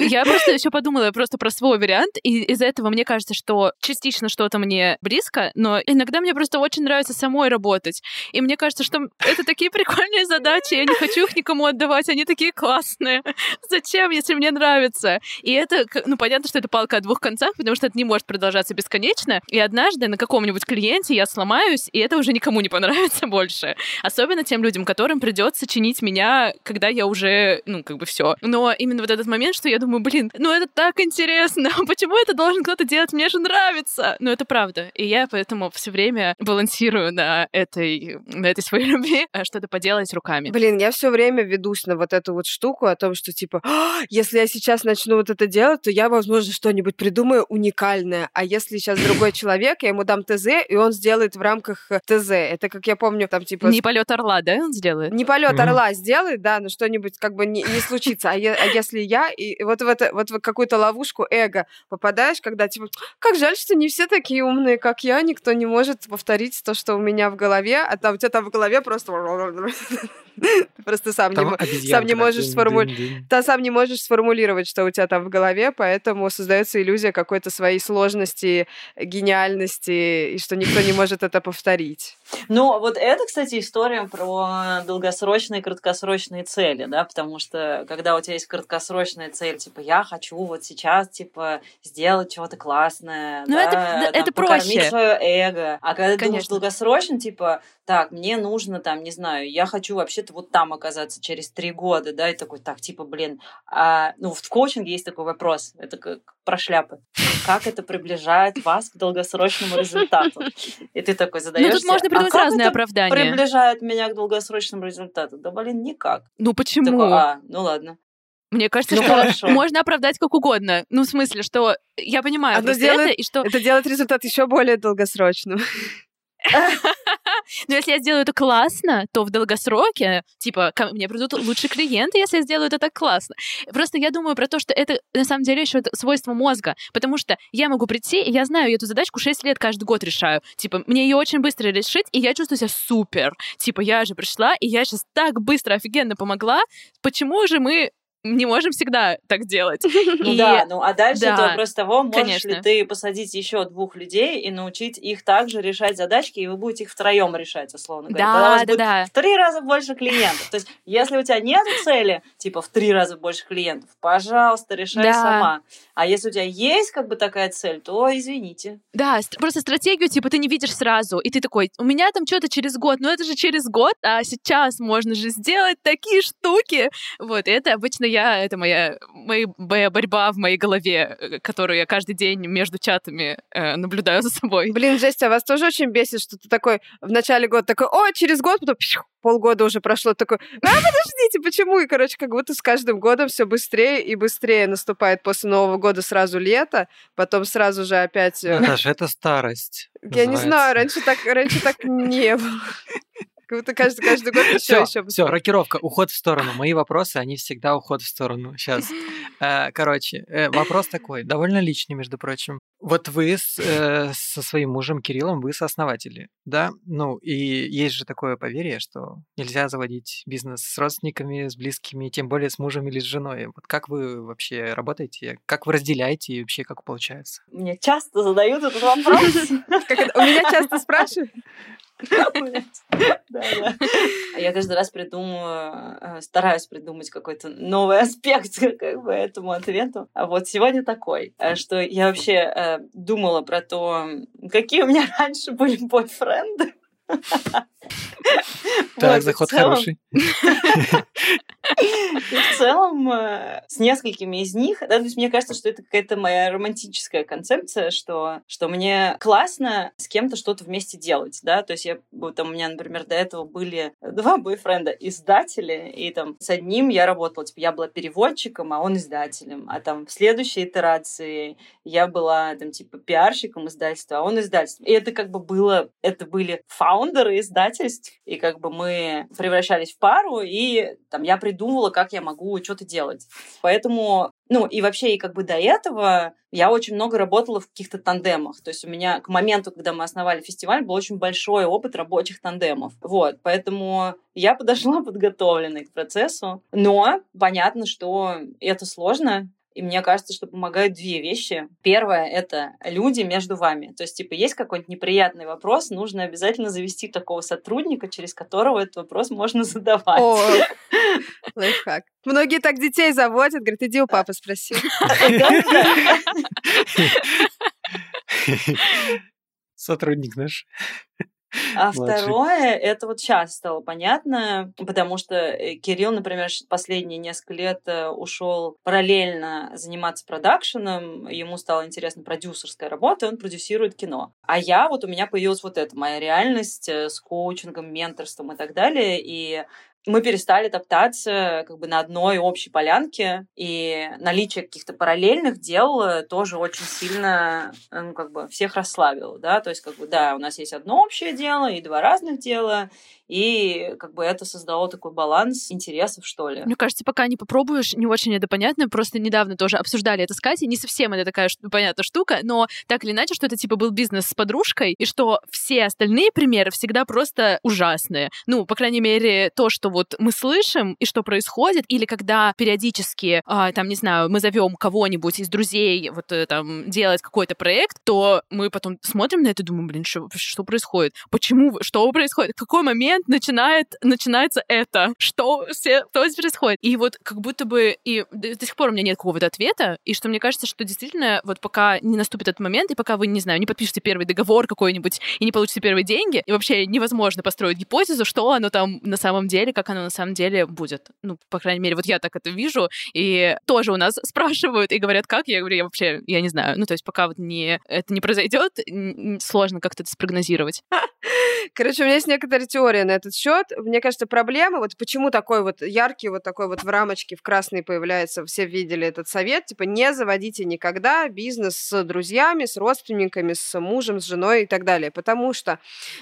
Я просто еще подумала просто про свой вариант, и из-за этого мне кажется, что частично что-то мне близко, но иногда мне просто очень нравится самой работать. И мне кажется, что это такие прикольные задачи, я не хочу их никому отдавать, они такие классные. Зачем, если мне нравится? И это, ну, понятно, что это палка о двух концах, потому что это не может продолжаться бесконечно. И однажды на каком-нибудь клиенте я сломаюсь, и это уже никому не понравится больше. Особенно тем людям, которым придется чинить меня, когда я уже, ну, как бы все. Но именно вот этот момент, что я думаю, блин, ну это так интересно, почему это должен кто-то делать, мне же нравится. Но это правда. И я поэтому все время балансирую на этой, на этой своей любви, а что-то поделать руками.
Блин, я все время ведусь на вот эту вот штуку о том, что типа, «А, если я сейчас начну вот это делать, то я, возможно, что-нибудь придумаю уникальное. А если сейчас другой человек, я ему дам ТЗ, и он сделает в рамках э, ТЗ. Это, как я помню, там типа...
Не полет орла, да, он сделает?
Не полет орла сделает, да, но что-нибудь как бы не, не случится. А, а если если я и вот в, это, вот в какую-то ловушку эго попадаешь, когда типа, как жаль, что не все такие умные, как я, никто не может повторить то, что у меня в голове, а там у тебя там в голове просто просто сам не, сам не можешь сформулировать. Ты сам не можешь сформулировать, что у тебя там в голове, поэтому создается иллюзия какой-то своей сложности, гениальности, и что никто не может это повторить.
Ну, вот это, кстати, история про долгосрочные и краткосрочные цели, да, потому что когда у тебя есть краткосрочная цель, типа, я хочу вот сейчас, типа, сделать что-то классное,
ну,
да,
это,
там,
это проще.
свое эго. А когда ты думаешь долгосрочно, типа, так, мне нужно там, не знаю, я хочу вообще-то вот там оказаться через три года, да, и такой, так, типа, блин, а, ну, в коучинге есть такой вопрос, это как про шляпы. Как это приближает вас к долгосрочному результату? И ты такой задаешь.
Ну, тут можно придумать а разные оправдания.
приближает меня к долгосрочному результату? Да, блин, никак.
Ну, почему?
Такой, а, ну ладно.
Мне кажется, ну, что хорошо. можно оправдать как угодно. Ну, в смысле, что я понимаю
Оно делает, это, и что... Это делает результат еще более долгосрочным.
Но если я сделаю это классно, то в долгосроке, типа, ко мне придут лучшие клиенты, если я сделаю это так классно. Просто я думаю про то, что это на самом деле еще свойство мозга, потому что я могу прийти, и я знаю, я эту задачку 6 лет каждый год решаю. Типа, мне ее очень быстро решить, и я чувствую себя супер. Типа, я же пришла, и я сейчас так быстро, офигенно помогла. Почему же мы не можем всегда так делать.
Ну и... да, ну а дальше да, это вопрос того, можешь конечно. ли ты посадить еще двух людей и научить их также решать задачки, и вы будете их втроем решать, условно говоря. Да, Тогда у вас да, будет да. в три раза больше клиентов. То есть, если у тебя нет цели, типа в три раза больше клиентов, пожалуйста, решай да. сама. А если у тебя есть как бы такая цель, то извините.
Да, просто стратегию, типа, ты не видишь сразу, и ты такой, у меня там что-то через год, но это же через год, а сейчас можно же сделать такие штуки. Вот, и это обычно я, это моя, моя борьба в моей голове, э, которую я каждый день между чатами э, наблюдаю за собой.
Блин, Жесть, а вас тоже очень бесит, что ты такой в начале года такой, о, через год, потом полгода уже прошло, такой, а, подождите, почему? И, короче, как будто с каждым годом все быстрее и быстрее наступает после Нового года сразу лето, потом сразу же опять...
Э, Наташа, это старость.
Я не знаю, раньше так, раньше так не было. Как будто каждый, каждый год еще, еще.
Все, рокировка, уход в сторону. Мои вопросы, они всегда уход в сторону. Сейчас. Э, короче, э, вопрос такой, довольно личный, между прочим. Вот вы с, э, со своим мужем Кириллом, вы сооснователи, да? Ну, и есть же такое поверье, что нельзя заводить бизнес с родственниками, с близкими, тем более с мужем или с женой. Вот как вы вообще работаете? Как вы разделяете и вообще как получается?
Мне часто задают этот вопрос.
У меня часто спрашивают.
Я каждый раз придумываю, э, стараюсь придумать какой-то новый аспект как бы этому ответу. А вот сегодня такой, э, что я вообще э, думала про то, какие у меня раньше были бойфренды.
Так, заход хороший.
в целом, э, с несколькими из них, да, то есть мне кажется, что это какая-то моя романтическая концепция, что, что мне классно с кем-то что-то вместе делать, да, то есть я, там у меня, например, до этого были два бойфренда издатели, и там с одним я работала, типа, я была переводчиком, а он издателем, а там в следующей итерации я была, там, типа, пиарщиком издательства, а он издательством. И это как бы было, это были фаундеры издательств, и как бы мы превращались в пару, и там я придумывала, как я могу что-то делать. Поэтому, ну, и вообще, и как бы до этого я очень много работала в каких-то тандемах. То есть у меня к моменту, когда мы основали фестиваль, был очень большой опыт рабочих тандемов. Вот, поэтому я подошла подготовленной к процессу. Но понятно, что это сложно, и мне кажется, что помогают две вещи. Первое — это люди между вами. То есть, типа, есть какой-нибудь неприятный вопрос, нужно обязательно завести такого сотрудника, через которого этот вопрос можно задавать. О,
лайфхак. Многие так детей заводят, говорят, иди у папы спроси.
Сотрудник наш.
А второе, это вот сейчас стало понятно, потому что э, Кирилл, например, последние несколько лет э, ушел параллельно заниматься продакшеном, ему стала интересна продюсерская работа, он продюсирует кино. А я, вот у меня появилась вот эта моя реальность э, с коучингом, менторством и так далее, и мы перестали топтаться как бы на одной общей полянке, и наличие каких-то параллельных дел тоже очень сильно, ну, как бы всех расслабило, да, то есть, как бы, да, у нас есть одно общее дело и два разных дела, и как бы это создало такой баланс интересов, что ли.
Мне кажется, пока не попробуешь, не очень это понятно. Просто недавно тоже обсуждали это с Катей. Не совсем это такая понятная штука, но так или иначе, что это типа был бизнес с подружкой, и что все остальные примеры всегда просто ужасные. Ну, по крайней мере, то, что вот мы слышим и что происходит, или когда периодически, а, там, не знаю, мы зовем кого-нибудь из друзей вот э, там делать какой-то проект, то мы потом смотрим на это и думаем, блин, что, что происходит? Почему? Что происходит? В какой момент начинает, начинается это? Что, все, что здесь происходит? И вот как будто бы и до, до сих пор у меня нет какого-то ответа, и что мне кажется, что действительно вот пока не наступит этот момент, и пока вы, не знаю, не подпишете первый договор какой-нибудь и не получите первые деньги, и вообще невозможно построить гипотезу, что оно там на самом деле, как оно на самом деле будет. Ну, по крайней мере, вот я так это вижу, и тоже у нас спрашивают и говорят, как? Я говорю, я вообще, я не знаю. Ну, то есть пока вот не, это не произойдет, сложно как-то это спрогнозировать.
Короче, у меня есть некоторые теории на этот счет. Мне кажется, проблема, вот почему такой вот яркий, вот такой вот в рамочке в красной появляется, все видели этот совет, типа не заводите никогда бизнес с друзьями, с родственниками, с мужем, с женой и так далее. Потому что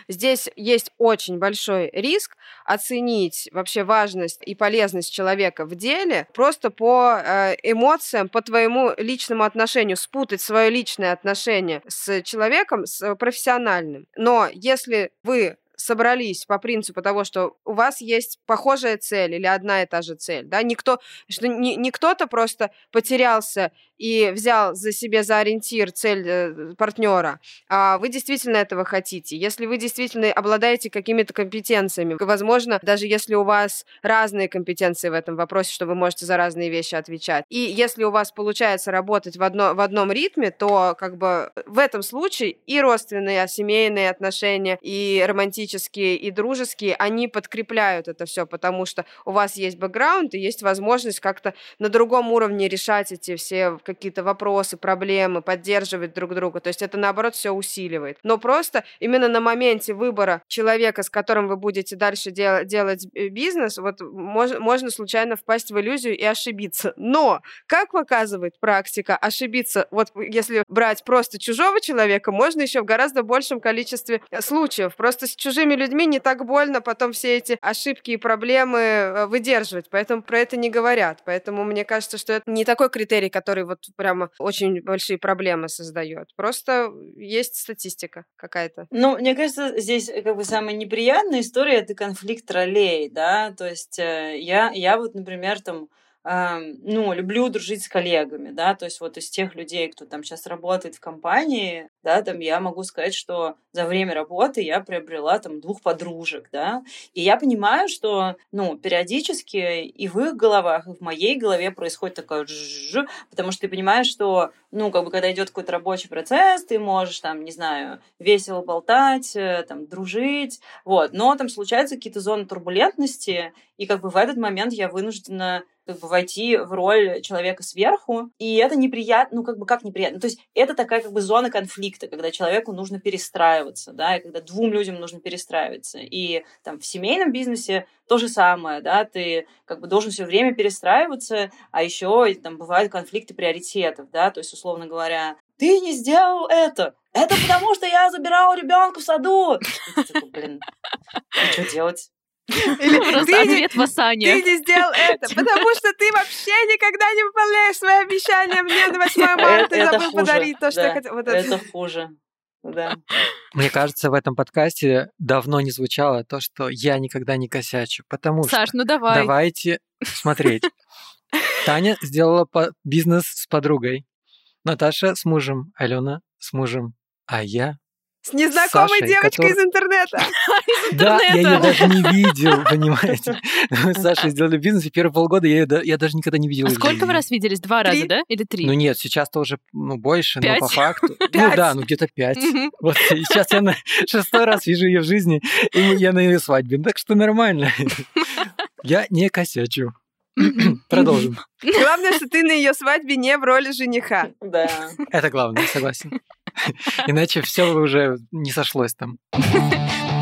здесь есть очень большой риск оценить вообще важность и полезность человека в деле просто по э, эмоциям, по твоему личному отношению, спутать свое личное отношение с человеком, с профессиональным. Но если вы собрались по принципу того, что у вас есть похожая цель или одна и та же цель, да, никто, что не, не кто-то просто потерялся и взял за себе за ориентир цель э, партнера, а вы действительно этого хотите. Если вы действительно обладаете какими-то компетенциями, возможно, даже если у вас разные компетенции в этом вопросе, что вы можете за разные вещи отвечать, и если у вас получается работать в, одно, в одном ритме, то как бы в этом случае и родственные, семейные отношения, и романтические, и дружеские, они подкрепляют это все, потому что у вас есть бэкграунд и есть возможность как-то на другом уровне решать эти все какие-то вопросы, проблемы, поддерживать друг друга. То есть это, наоборот, все усиливает. Но просто именно на моменте выбора человека, с которым вы будете дальше дел- делать э, бизнес, вот мож- можно случайно впасть в иллюзию и ошибиться. Но, как показывает практика, ошибиться, вот если брать просто чужого человека, можно еще в гораздо большем количестве э, случаев. Просто с чужими людьми не так больно потом все эти ошибки и проблемы э, выдерживать. Поэтому про это не говорят. Поэтому мне кажется, что это не такой критерий, который вот прямо очень большие проблемы создает. Просто есть статистика какая-то.
Ну, мне кажется, здесь э, как бы самая неприятная история это конфликт ролей, да, то есть э, я, я вот, например, там ну, люблю дружить с коллегами, да, то есть вот из тех людей, кто там сейчас работает в компании, да, там я могу сказать, что за время работы я приобрела там двух подружек, да, и я понимаю, что, ну, периодически и в их головах, и в моей голове происходит такое жжж, потому что ты понимаешь, что, ну, как бы, когда идет какой-то рабочий процесс, ты можешь там, не знаю, весело болтать, э, там, дружить, вот, но там случаются какие-то зоны турбулентности, и как бы в этот момент я вынуждена как бы войти в роль человека сверху, и это неприятно, ну как бы как неприятно, то есть это такая как бы зона конфликта, когда человеку нужно перестраиваться, да, и когда двум людям нужно перестраиваться, и там в семейном бизнесе то же самое, да, ты как бы должен все время перестраиваться, а еще там бывают конфликты приоритетов, да, то есть условно говоря, ты не сделал это, это потому что я забирал ребенка в саду, блин, что делать?
Или Просто ты ответ не, в Асане.
Ты не сделал это, потому что ты вообще никогда не выполняешь свои обещания мне на 8 марта. Ты забыл подарить то, что я хотел.
Это хуже. Да.
Мне кажется, в этом подкасте давно не звучало то, что я никогда не косячу, потому
Саш,
что
ну давай.
давайте смотреть. Таня сделала бизнес с подругой, Наташа с мужем, Алена с мужем, а я
с незнакомой Сашей, девочкой который... из интернета.
Да, я ее даже не видел, понимаете. Мы с Сашей сделали бизнес, и первые полгода я, ее, я даже никогда не видел.
А сколько вы раз виделись? Два раза, да? Или три?
Ну нет, сейчас-то уже ну, больше, но по факту... Ну да, ну где-то пять. Вот сейчас я на шестой раз вижу ее в жизни, и я на ее свадьбе. Так что нормально. Я не косячу. Продолжим.
Главное, что ты на ее свадьбе не в роли жениха.
Да.
Это главное, согласен. Иначе все уже не сошлось там.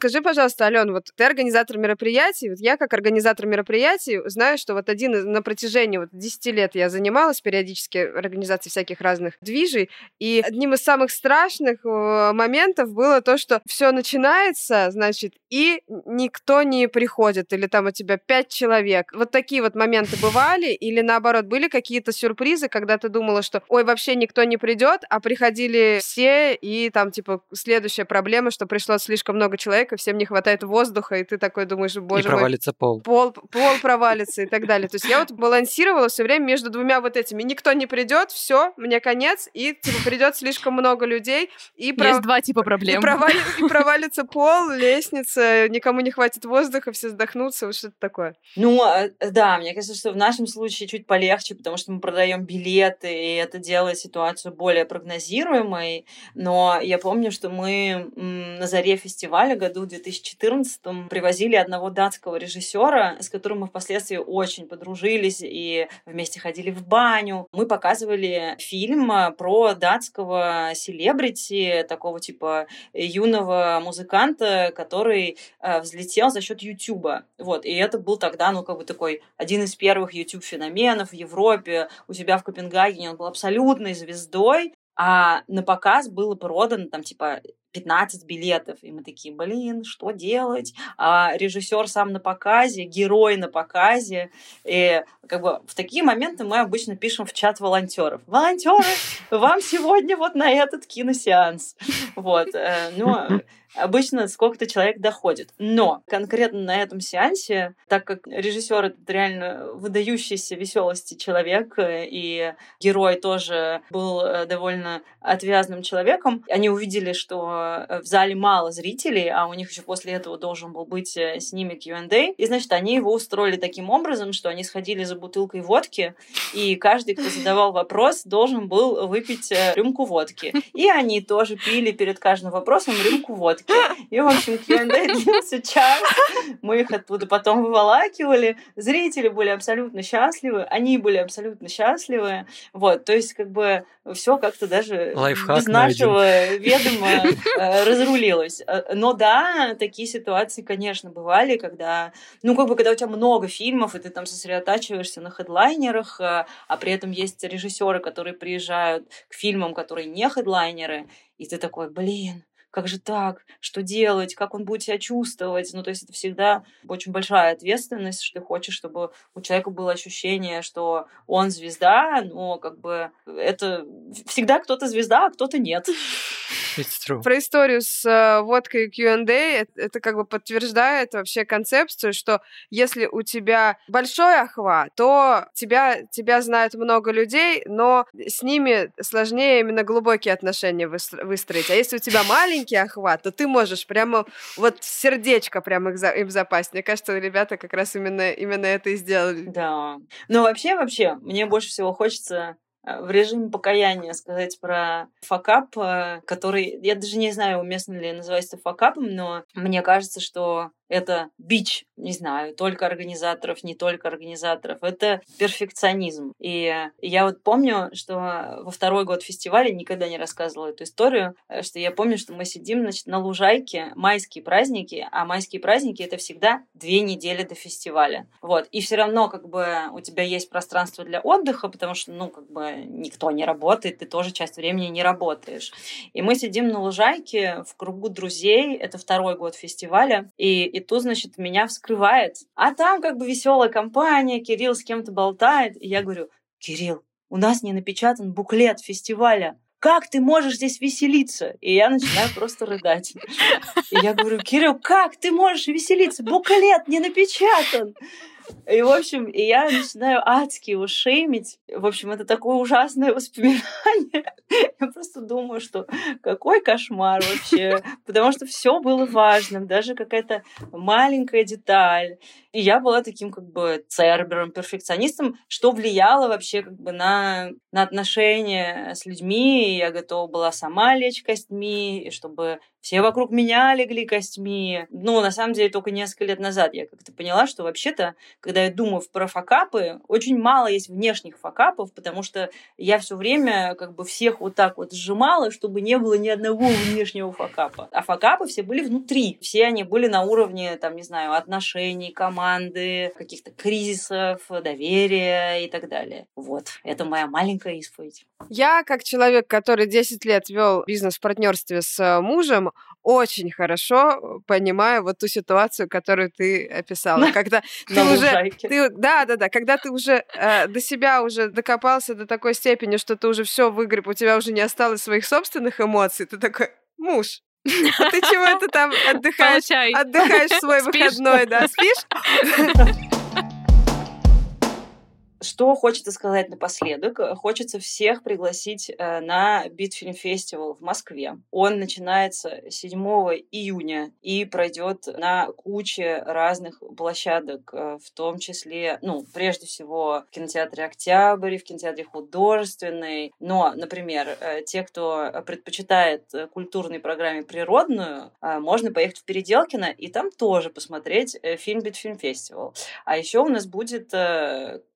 Скажи, пожалуйста, Ален, вот ты организатор мероприятий, вот я как организатор мероприятий знаю, что вот один на протяжении вот 10 лет я занималась периодически организацией всяких разных движей, и одним из самых страшных э, моментов было то, что все начинается, значит, и никто не приходит, или там у тебя пять человек. Вот такие вот моменты бывали, или наоборот, были какие-то сюрпризы, когда ты думала, что ой, вообще никто не придет, а приходили все, и там, типа, следующая проблема, что пришло слишком много человек, и всем не хватает воздуха, и ты такой думаешь, боже
и провалится
мой,
пол.
пол. Пол провалится и так далее. То есть я вот балансировала все время между двумя вот этими. Никто не придет, все, мне конец, и типа придет слишком много людей, и
Есть пров... два типа проблем.
И, провали... и провалится пол, лестница, никому не хватит воздуха, все задохнутся, вот что-то такое.
Ну, а, да, мне кажется, что в нашем случае чуть полегче, потому что мы продаем билеты, и это делает ситуацию более прогнозируемой. Но я помню, что мы на заре фестиваля году 2014 привозили одного датского режиссера, с которым мы впоследствии очень подружились и вместе ходили в баню. Мы показывали фильм про датского селебрити, такого типа юного музыканта, который э, взлетел за счет Ютуба. Вот. И это был тогда, ну, как бы такой один из первых YouTube-феноменов в Европе. У себя в Копенгагене он был абсолютной звездой. А на показ было продано там типа 15 билетов. И мы такие, блин, что делать? А режиссер сам на показе, герой на показе. И как бы в такие моменты мы обычно пишем в чат волонтеров. Волонтеры, вам сегодня вот на этот киносеанс. Вот. Э, ну, обычно сколько-то человек доходит. Но конкретно на этом сеансе, так как режиссер это реально выдающийся веселости человек, э, и герой тоже был э, довольно отвязным человеком, они увидели, что в зале мало зрителей, а у них еще после этого должен был быть с ними Q&A, и, значит, они его устроили таким образом, что они сходили за бутылкой водки, и каждый, кто задавал вопрос, должен был выпить рюмку водки. И они тоже пили перед каждым вопросом рюмку водки водки. И, в общем, Q&A длился час. Мы их оттуда потом выволакивали. Зрители были абсолютно счастливы. Они были абсолютно счастливы. Вот, то есть, как бы, все как-то даже
Лайфхак
без нашего найден. ведома э, разрулилось. Э, но да, такие ситуации, конечно, бывали, когда, ну, как бы, когда у тебя много фильмов, и ты там сосредотачиваешься на хедлайнерах, э, а при этом есть режиссеры, которые приезжают к фильмам, которые не хедлайнеры, и ты такой, блин, как же так, что делать, как он будет себя чувствовать. Ну, то есть это всегда очень большая ответственность, что ты хочешь, чтобы у человека было ощущение, что он звезда, но как бы это всегда кто-то звезда, а кто-то нет.
Про историю с э, водкой Q&A, это, это как бы подтверждает вообще концепцию, что если у тебя большой охват, то тебя, тебя знают много людей, но с ними сложнее именно глубокие отношения выстроить. А если у тебя маленький охват, то ты можешь прямо вот сердечко прямо им запасть. Мне кажется, ребята как раз именно, именно это и сделали.
Да. Но вообще, вообще, мне больше всего хочется Э, в режиме покаяния сказать про факап, э, который, я даже не знаю, уместно ли называть это факапом, но мне кажется, что это бич, не знаю, только организаторов, не только организаторов. Это перфекционизм. И я вот помню, что во второй год фестиваля никогда не рассказывала эту историю, э, что я помню, что мы сидим, значит, на лужайке, майские праздники, а майские праздники — это всегда две недели до фестиваля. Вот. И все равно как бы у тебя есть пространство для отдыха, потому что, ну, как бы никто не работает, ты тоже часть времени не работаешь. И мы сидим на лужайке в кругу друзей, это второй год фестиваля, и, тут, значит, меня вскрывает. А там как бы веселая компания, Кирилл с кем-то болтает, и я говорю, Кирилл, у нас не напечатан буклет фестиваля как ты можешь здесь веселиться? И я начинаю просто рыдать. И я говорю, Кирилл, как ты можешь веселиться? Буклет не напечатан. И, в общем, и я начинаю адски его шеймить. В общем, это такое ужасное воспоминание. Я просто думаю, что какой кошмар вообще. Потому что все было важным, даже какая-то маленькая деталь. И я была таким как бы цербером, перфекционистом, что влияло вообще как бы на, на отношения с людьми. И я готова была сама лечь костьми, и чтобы все вокруг меня легли костьми. Ну, на самом деле, только несколько лет назад я как-то поняла, что вообще-то когда я думаю про факапы, очень мало есть внешних факапов, потому что я все время как бы всех вот так вот сжимала, чтобы не было ни одного внешнего факапа. А факапы все были внутри. Все они были на уровне, там, не знаю, отношений, команды, каких-то кризисов, доверия и так далее. Вот. Это моя маленькая исповедь.
Я, как человек, который 10 лет вел бизнес в партнерстве с э, мужем, очень хорошо понимаю вот ту ситуацию, которую ты описала, когда ты уже, ты, да, да, да, когда ты уже э, до себя уже докопался до такой степени, что ты уже все выгреб, у тебя уже не осталось своих собственных эмоций, ты такой, муж, а ты чего это там отдыхаешь, отдыхаешь свой выходной, да, спишь?
Что хочется сказать напоследок? Хочется всех пригласить э, на Битфильм Фестивал в Москве. Он начинается 7 июня и пройдет на куче разных площадок, э, в том числе, ну, прежде всего, в кинотеатре «Октябрь», в кинотеатре «Художественный». Но, например, э, те, кто предпочитает культурной программе природную, можно поехать в Переделкино и там тоже посмотреть фильм Битфильм Фестивал. А еще у нас будет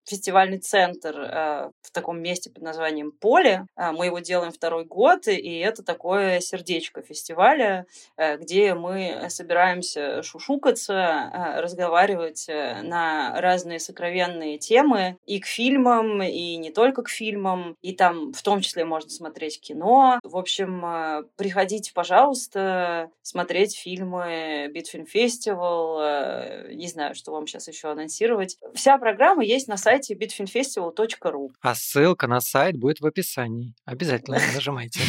фестивальный центр э, в таком месте под названием Поле. Э, мы его делаем второй год, и это такое сердечко фестиваля, э, где мы собираемся шушукаться, э, разговаривать на разные сокровенные темы и к фильмам, и не только к фильмам, и там в том числе можно смотреть кино. В общем, приходите, пожалуйста, смотреть фильмы Битфильм Фестивал, не знаю, что вам сейчас еще анонсировать. Вся программа есть на сайте сайте bitfinfestival.ru.
А ссылка на сайт будет в описании. Обязательно нажимайте.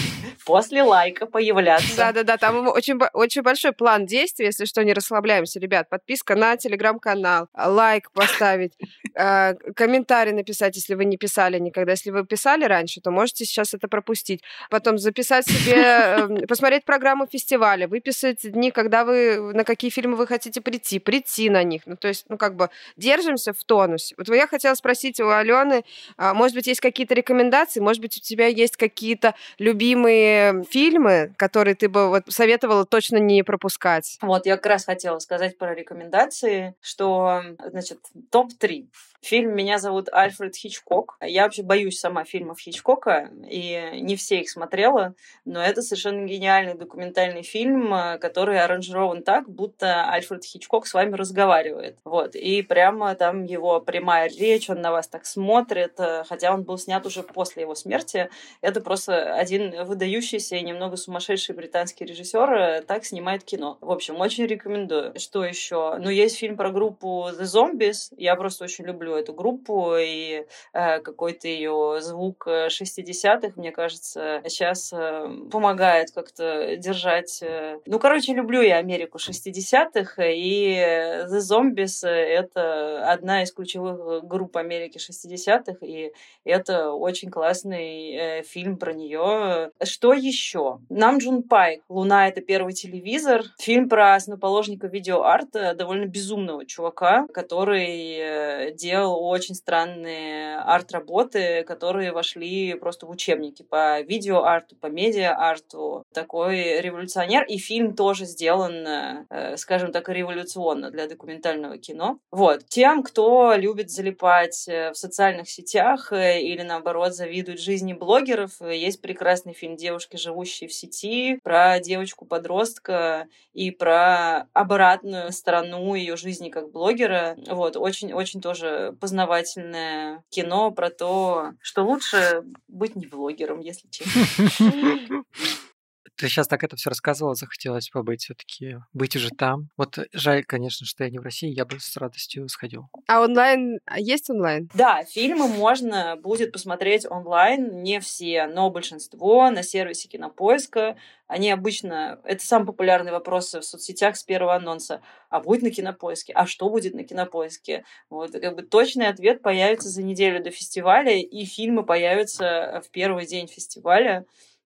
После лайка появляться.
Да-да-да, там очень, очень большой план действий, если что, не расслабляемся, ребят. Подписка на телеграм-канал, лайк поставить, э, комментарий написать, если вы не писали никогда. Если вы писали раньше, то можете сейчас это пропустить. Потом записать себе, эм, посмотреть программу фестиваля, выписать дни, когда вы, на какие фильмы вы хотите прийти, прийти на них. Ну, то есть, ну, как бы держимся в тонусе. Вот я хотела хотела спросить у Алены, а, может быть, есть какие-то рекомендации, может быть, у тебя есть какие-то любимые фильмы, которые ты бы вот советовала точно не пропускать?
Вот, я как раз хотела сказать про рекомендации, что, значит, топ-3 Фильм «Меня зовут Альфред Хичкок». Я вообще боюсь сама фильмов Хичкока, и не все их смотрела, но это совершенно гениальный документальный фильм, э, который аранжирован так, будто Альфред Хичкок с вами разговаривает. Вот. И прямо там его прямая речь, он на вас так смотрит, э, хотя он был снят уже после его смерти. Это просто один выдающийся и немного сумасшедший британский режиссер э, так снимает кино. В общем, очень рекомендую. Что еще? Ну, есть фильм про группу The Zombies. Я просто очень люблю эту группу, и э, какой-то ее звук 60-х, э, мне кажется, сейчас э, помогает как-то держать... Э... Ну, короче, люблю я Америку 60-х, и The Zombies — это одна из ключевых групп Америки 60-х, и это очень классный э, фильм про нее. Что еще? Нам Джун Пай «Луна — это первый телевизор». Фильм про основоположника видеоарта, довольно безумного чувака, который э, делал делал очень странные арт-работы, которые вошли просто в учебники по видео-арту, по медиа-арту. Такой революционер. И фильм тоже сделан, э, скажем так, революционно для документального кино. Вот. Тем, кто любит залипать э, в социальных сетях э, или, наоборот, завидует жизни блогеров, есть прекрасный фильм «Девушки, живущие в сети» про девочку-подростка и про обратную сторону ее жизни как блогера. Вот. Очень-очень тоже познавательное кино про то, что лучше быть не блогером, если честно.
Ты сейчас так это все рассказывала, захотелось побыть все-таки, быть уже там. Вот жаль, конечно, что я не в России, я бы с радостью сходил.
А онлайн, а есть онлайн?
Да, фильмы можно будет посмотреть онлайн, не все, но большинство на сервисе Кинопоиска. Они обычно, это самый популярный вопрос в соцсетях с первого анонса. А будет на Кинопоиске? А что будет на Кинопоиске? Вот, как бы точный ответ появится за неделю до фестиваля, и фильмы появятся в первый день фестиваля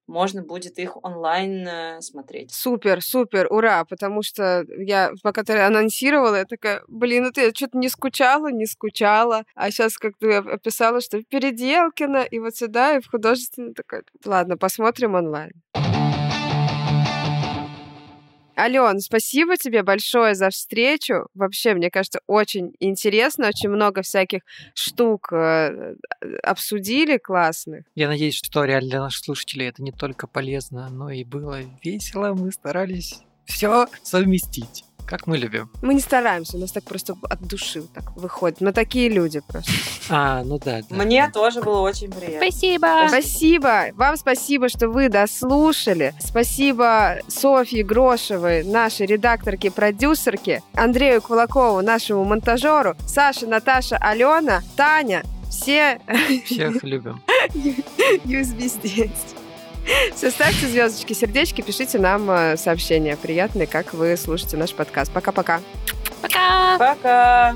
можно будет их онлайн э, смотреть.
Супер, супер, ура, потому что я, пока ты анонсировала, я такая, блин, это я что-то не скучала, не скучала, а сейчас как ты описала, что в Переделкино, и вот сюда, и в художественный, такая, ладно, посмотрим онлайн. Ален, спасибо тебе большое за встречу. Вообще, мне кажется, очень интересно, очень много всяких штук э, обсудили классных.
Я надеюсь, что реально для наших слушателей это не только полезно, но и было весело. Мы старались все совместить. Как мы любим.
Мы не стараемся, у нас так просто от души так выходит. Мы такие люди просто.
А, ну да. да.
Мне тоже было очень приятно.
Спасибо.
Спасибо. Вам спасибо, что вы дослушали. Спасибо Софье Грошевой, нашей редакторке, продюсерке, Андрею Кулакову, нашему монтажеру, Саше, Наташа, Алена, Таня. Все
Всех любим.
USB здесь. Все, ставьте звездочки, сердечки, пишите нам э, сообщения приятные, как вы слушаете наш подкаст. Пока-пока.
Пока.
Пока.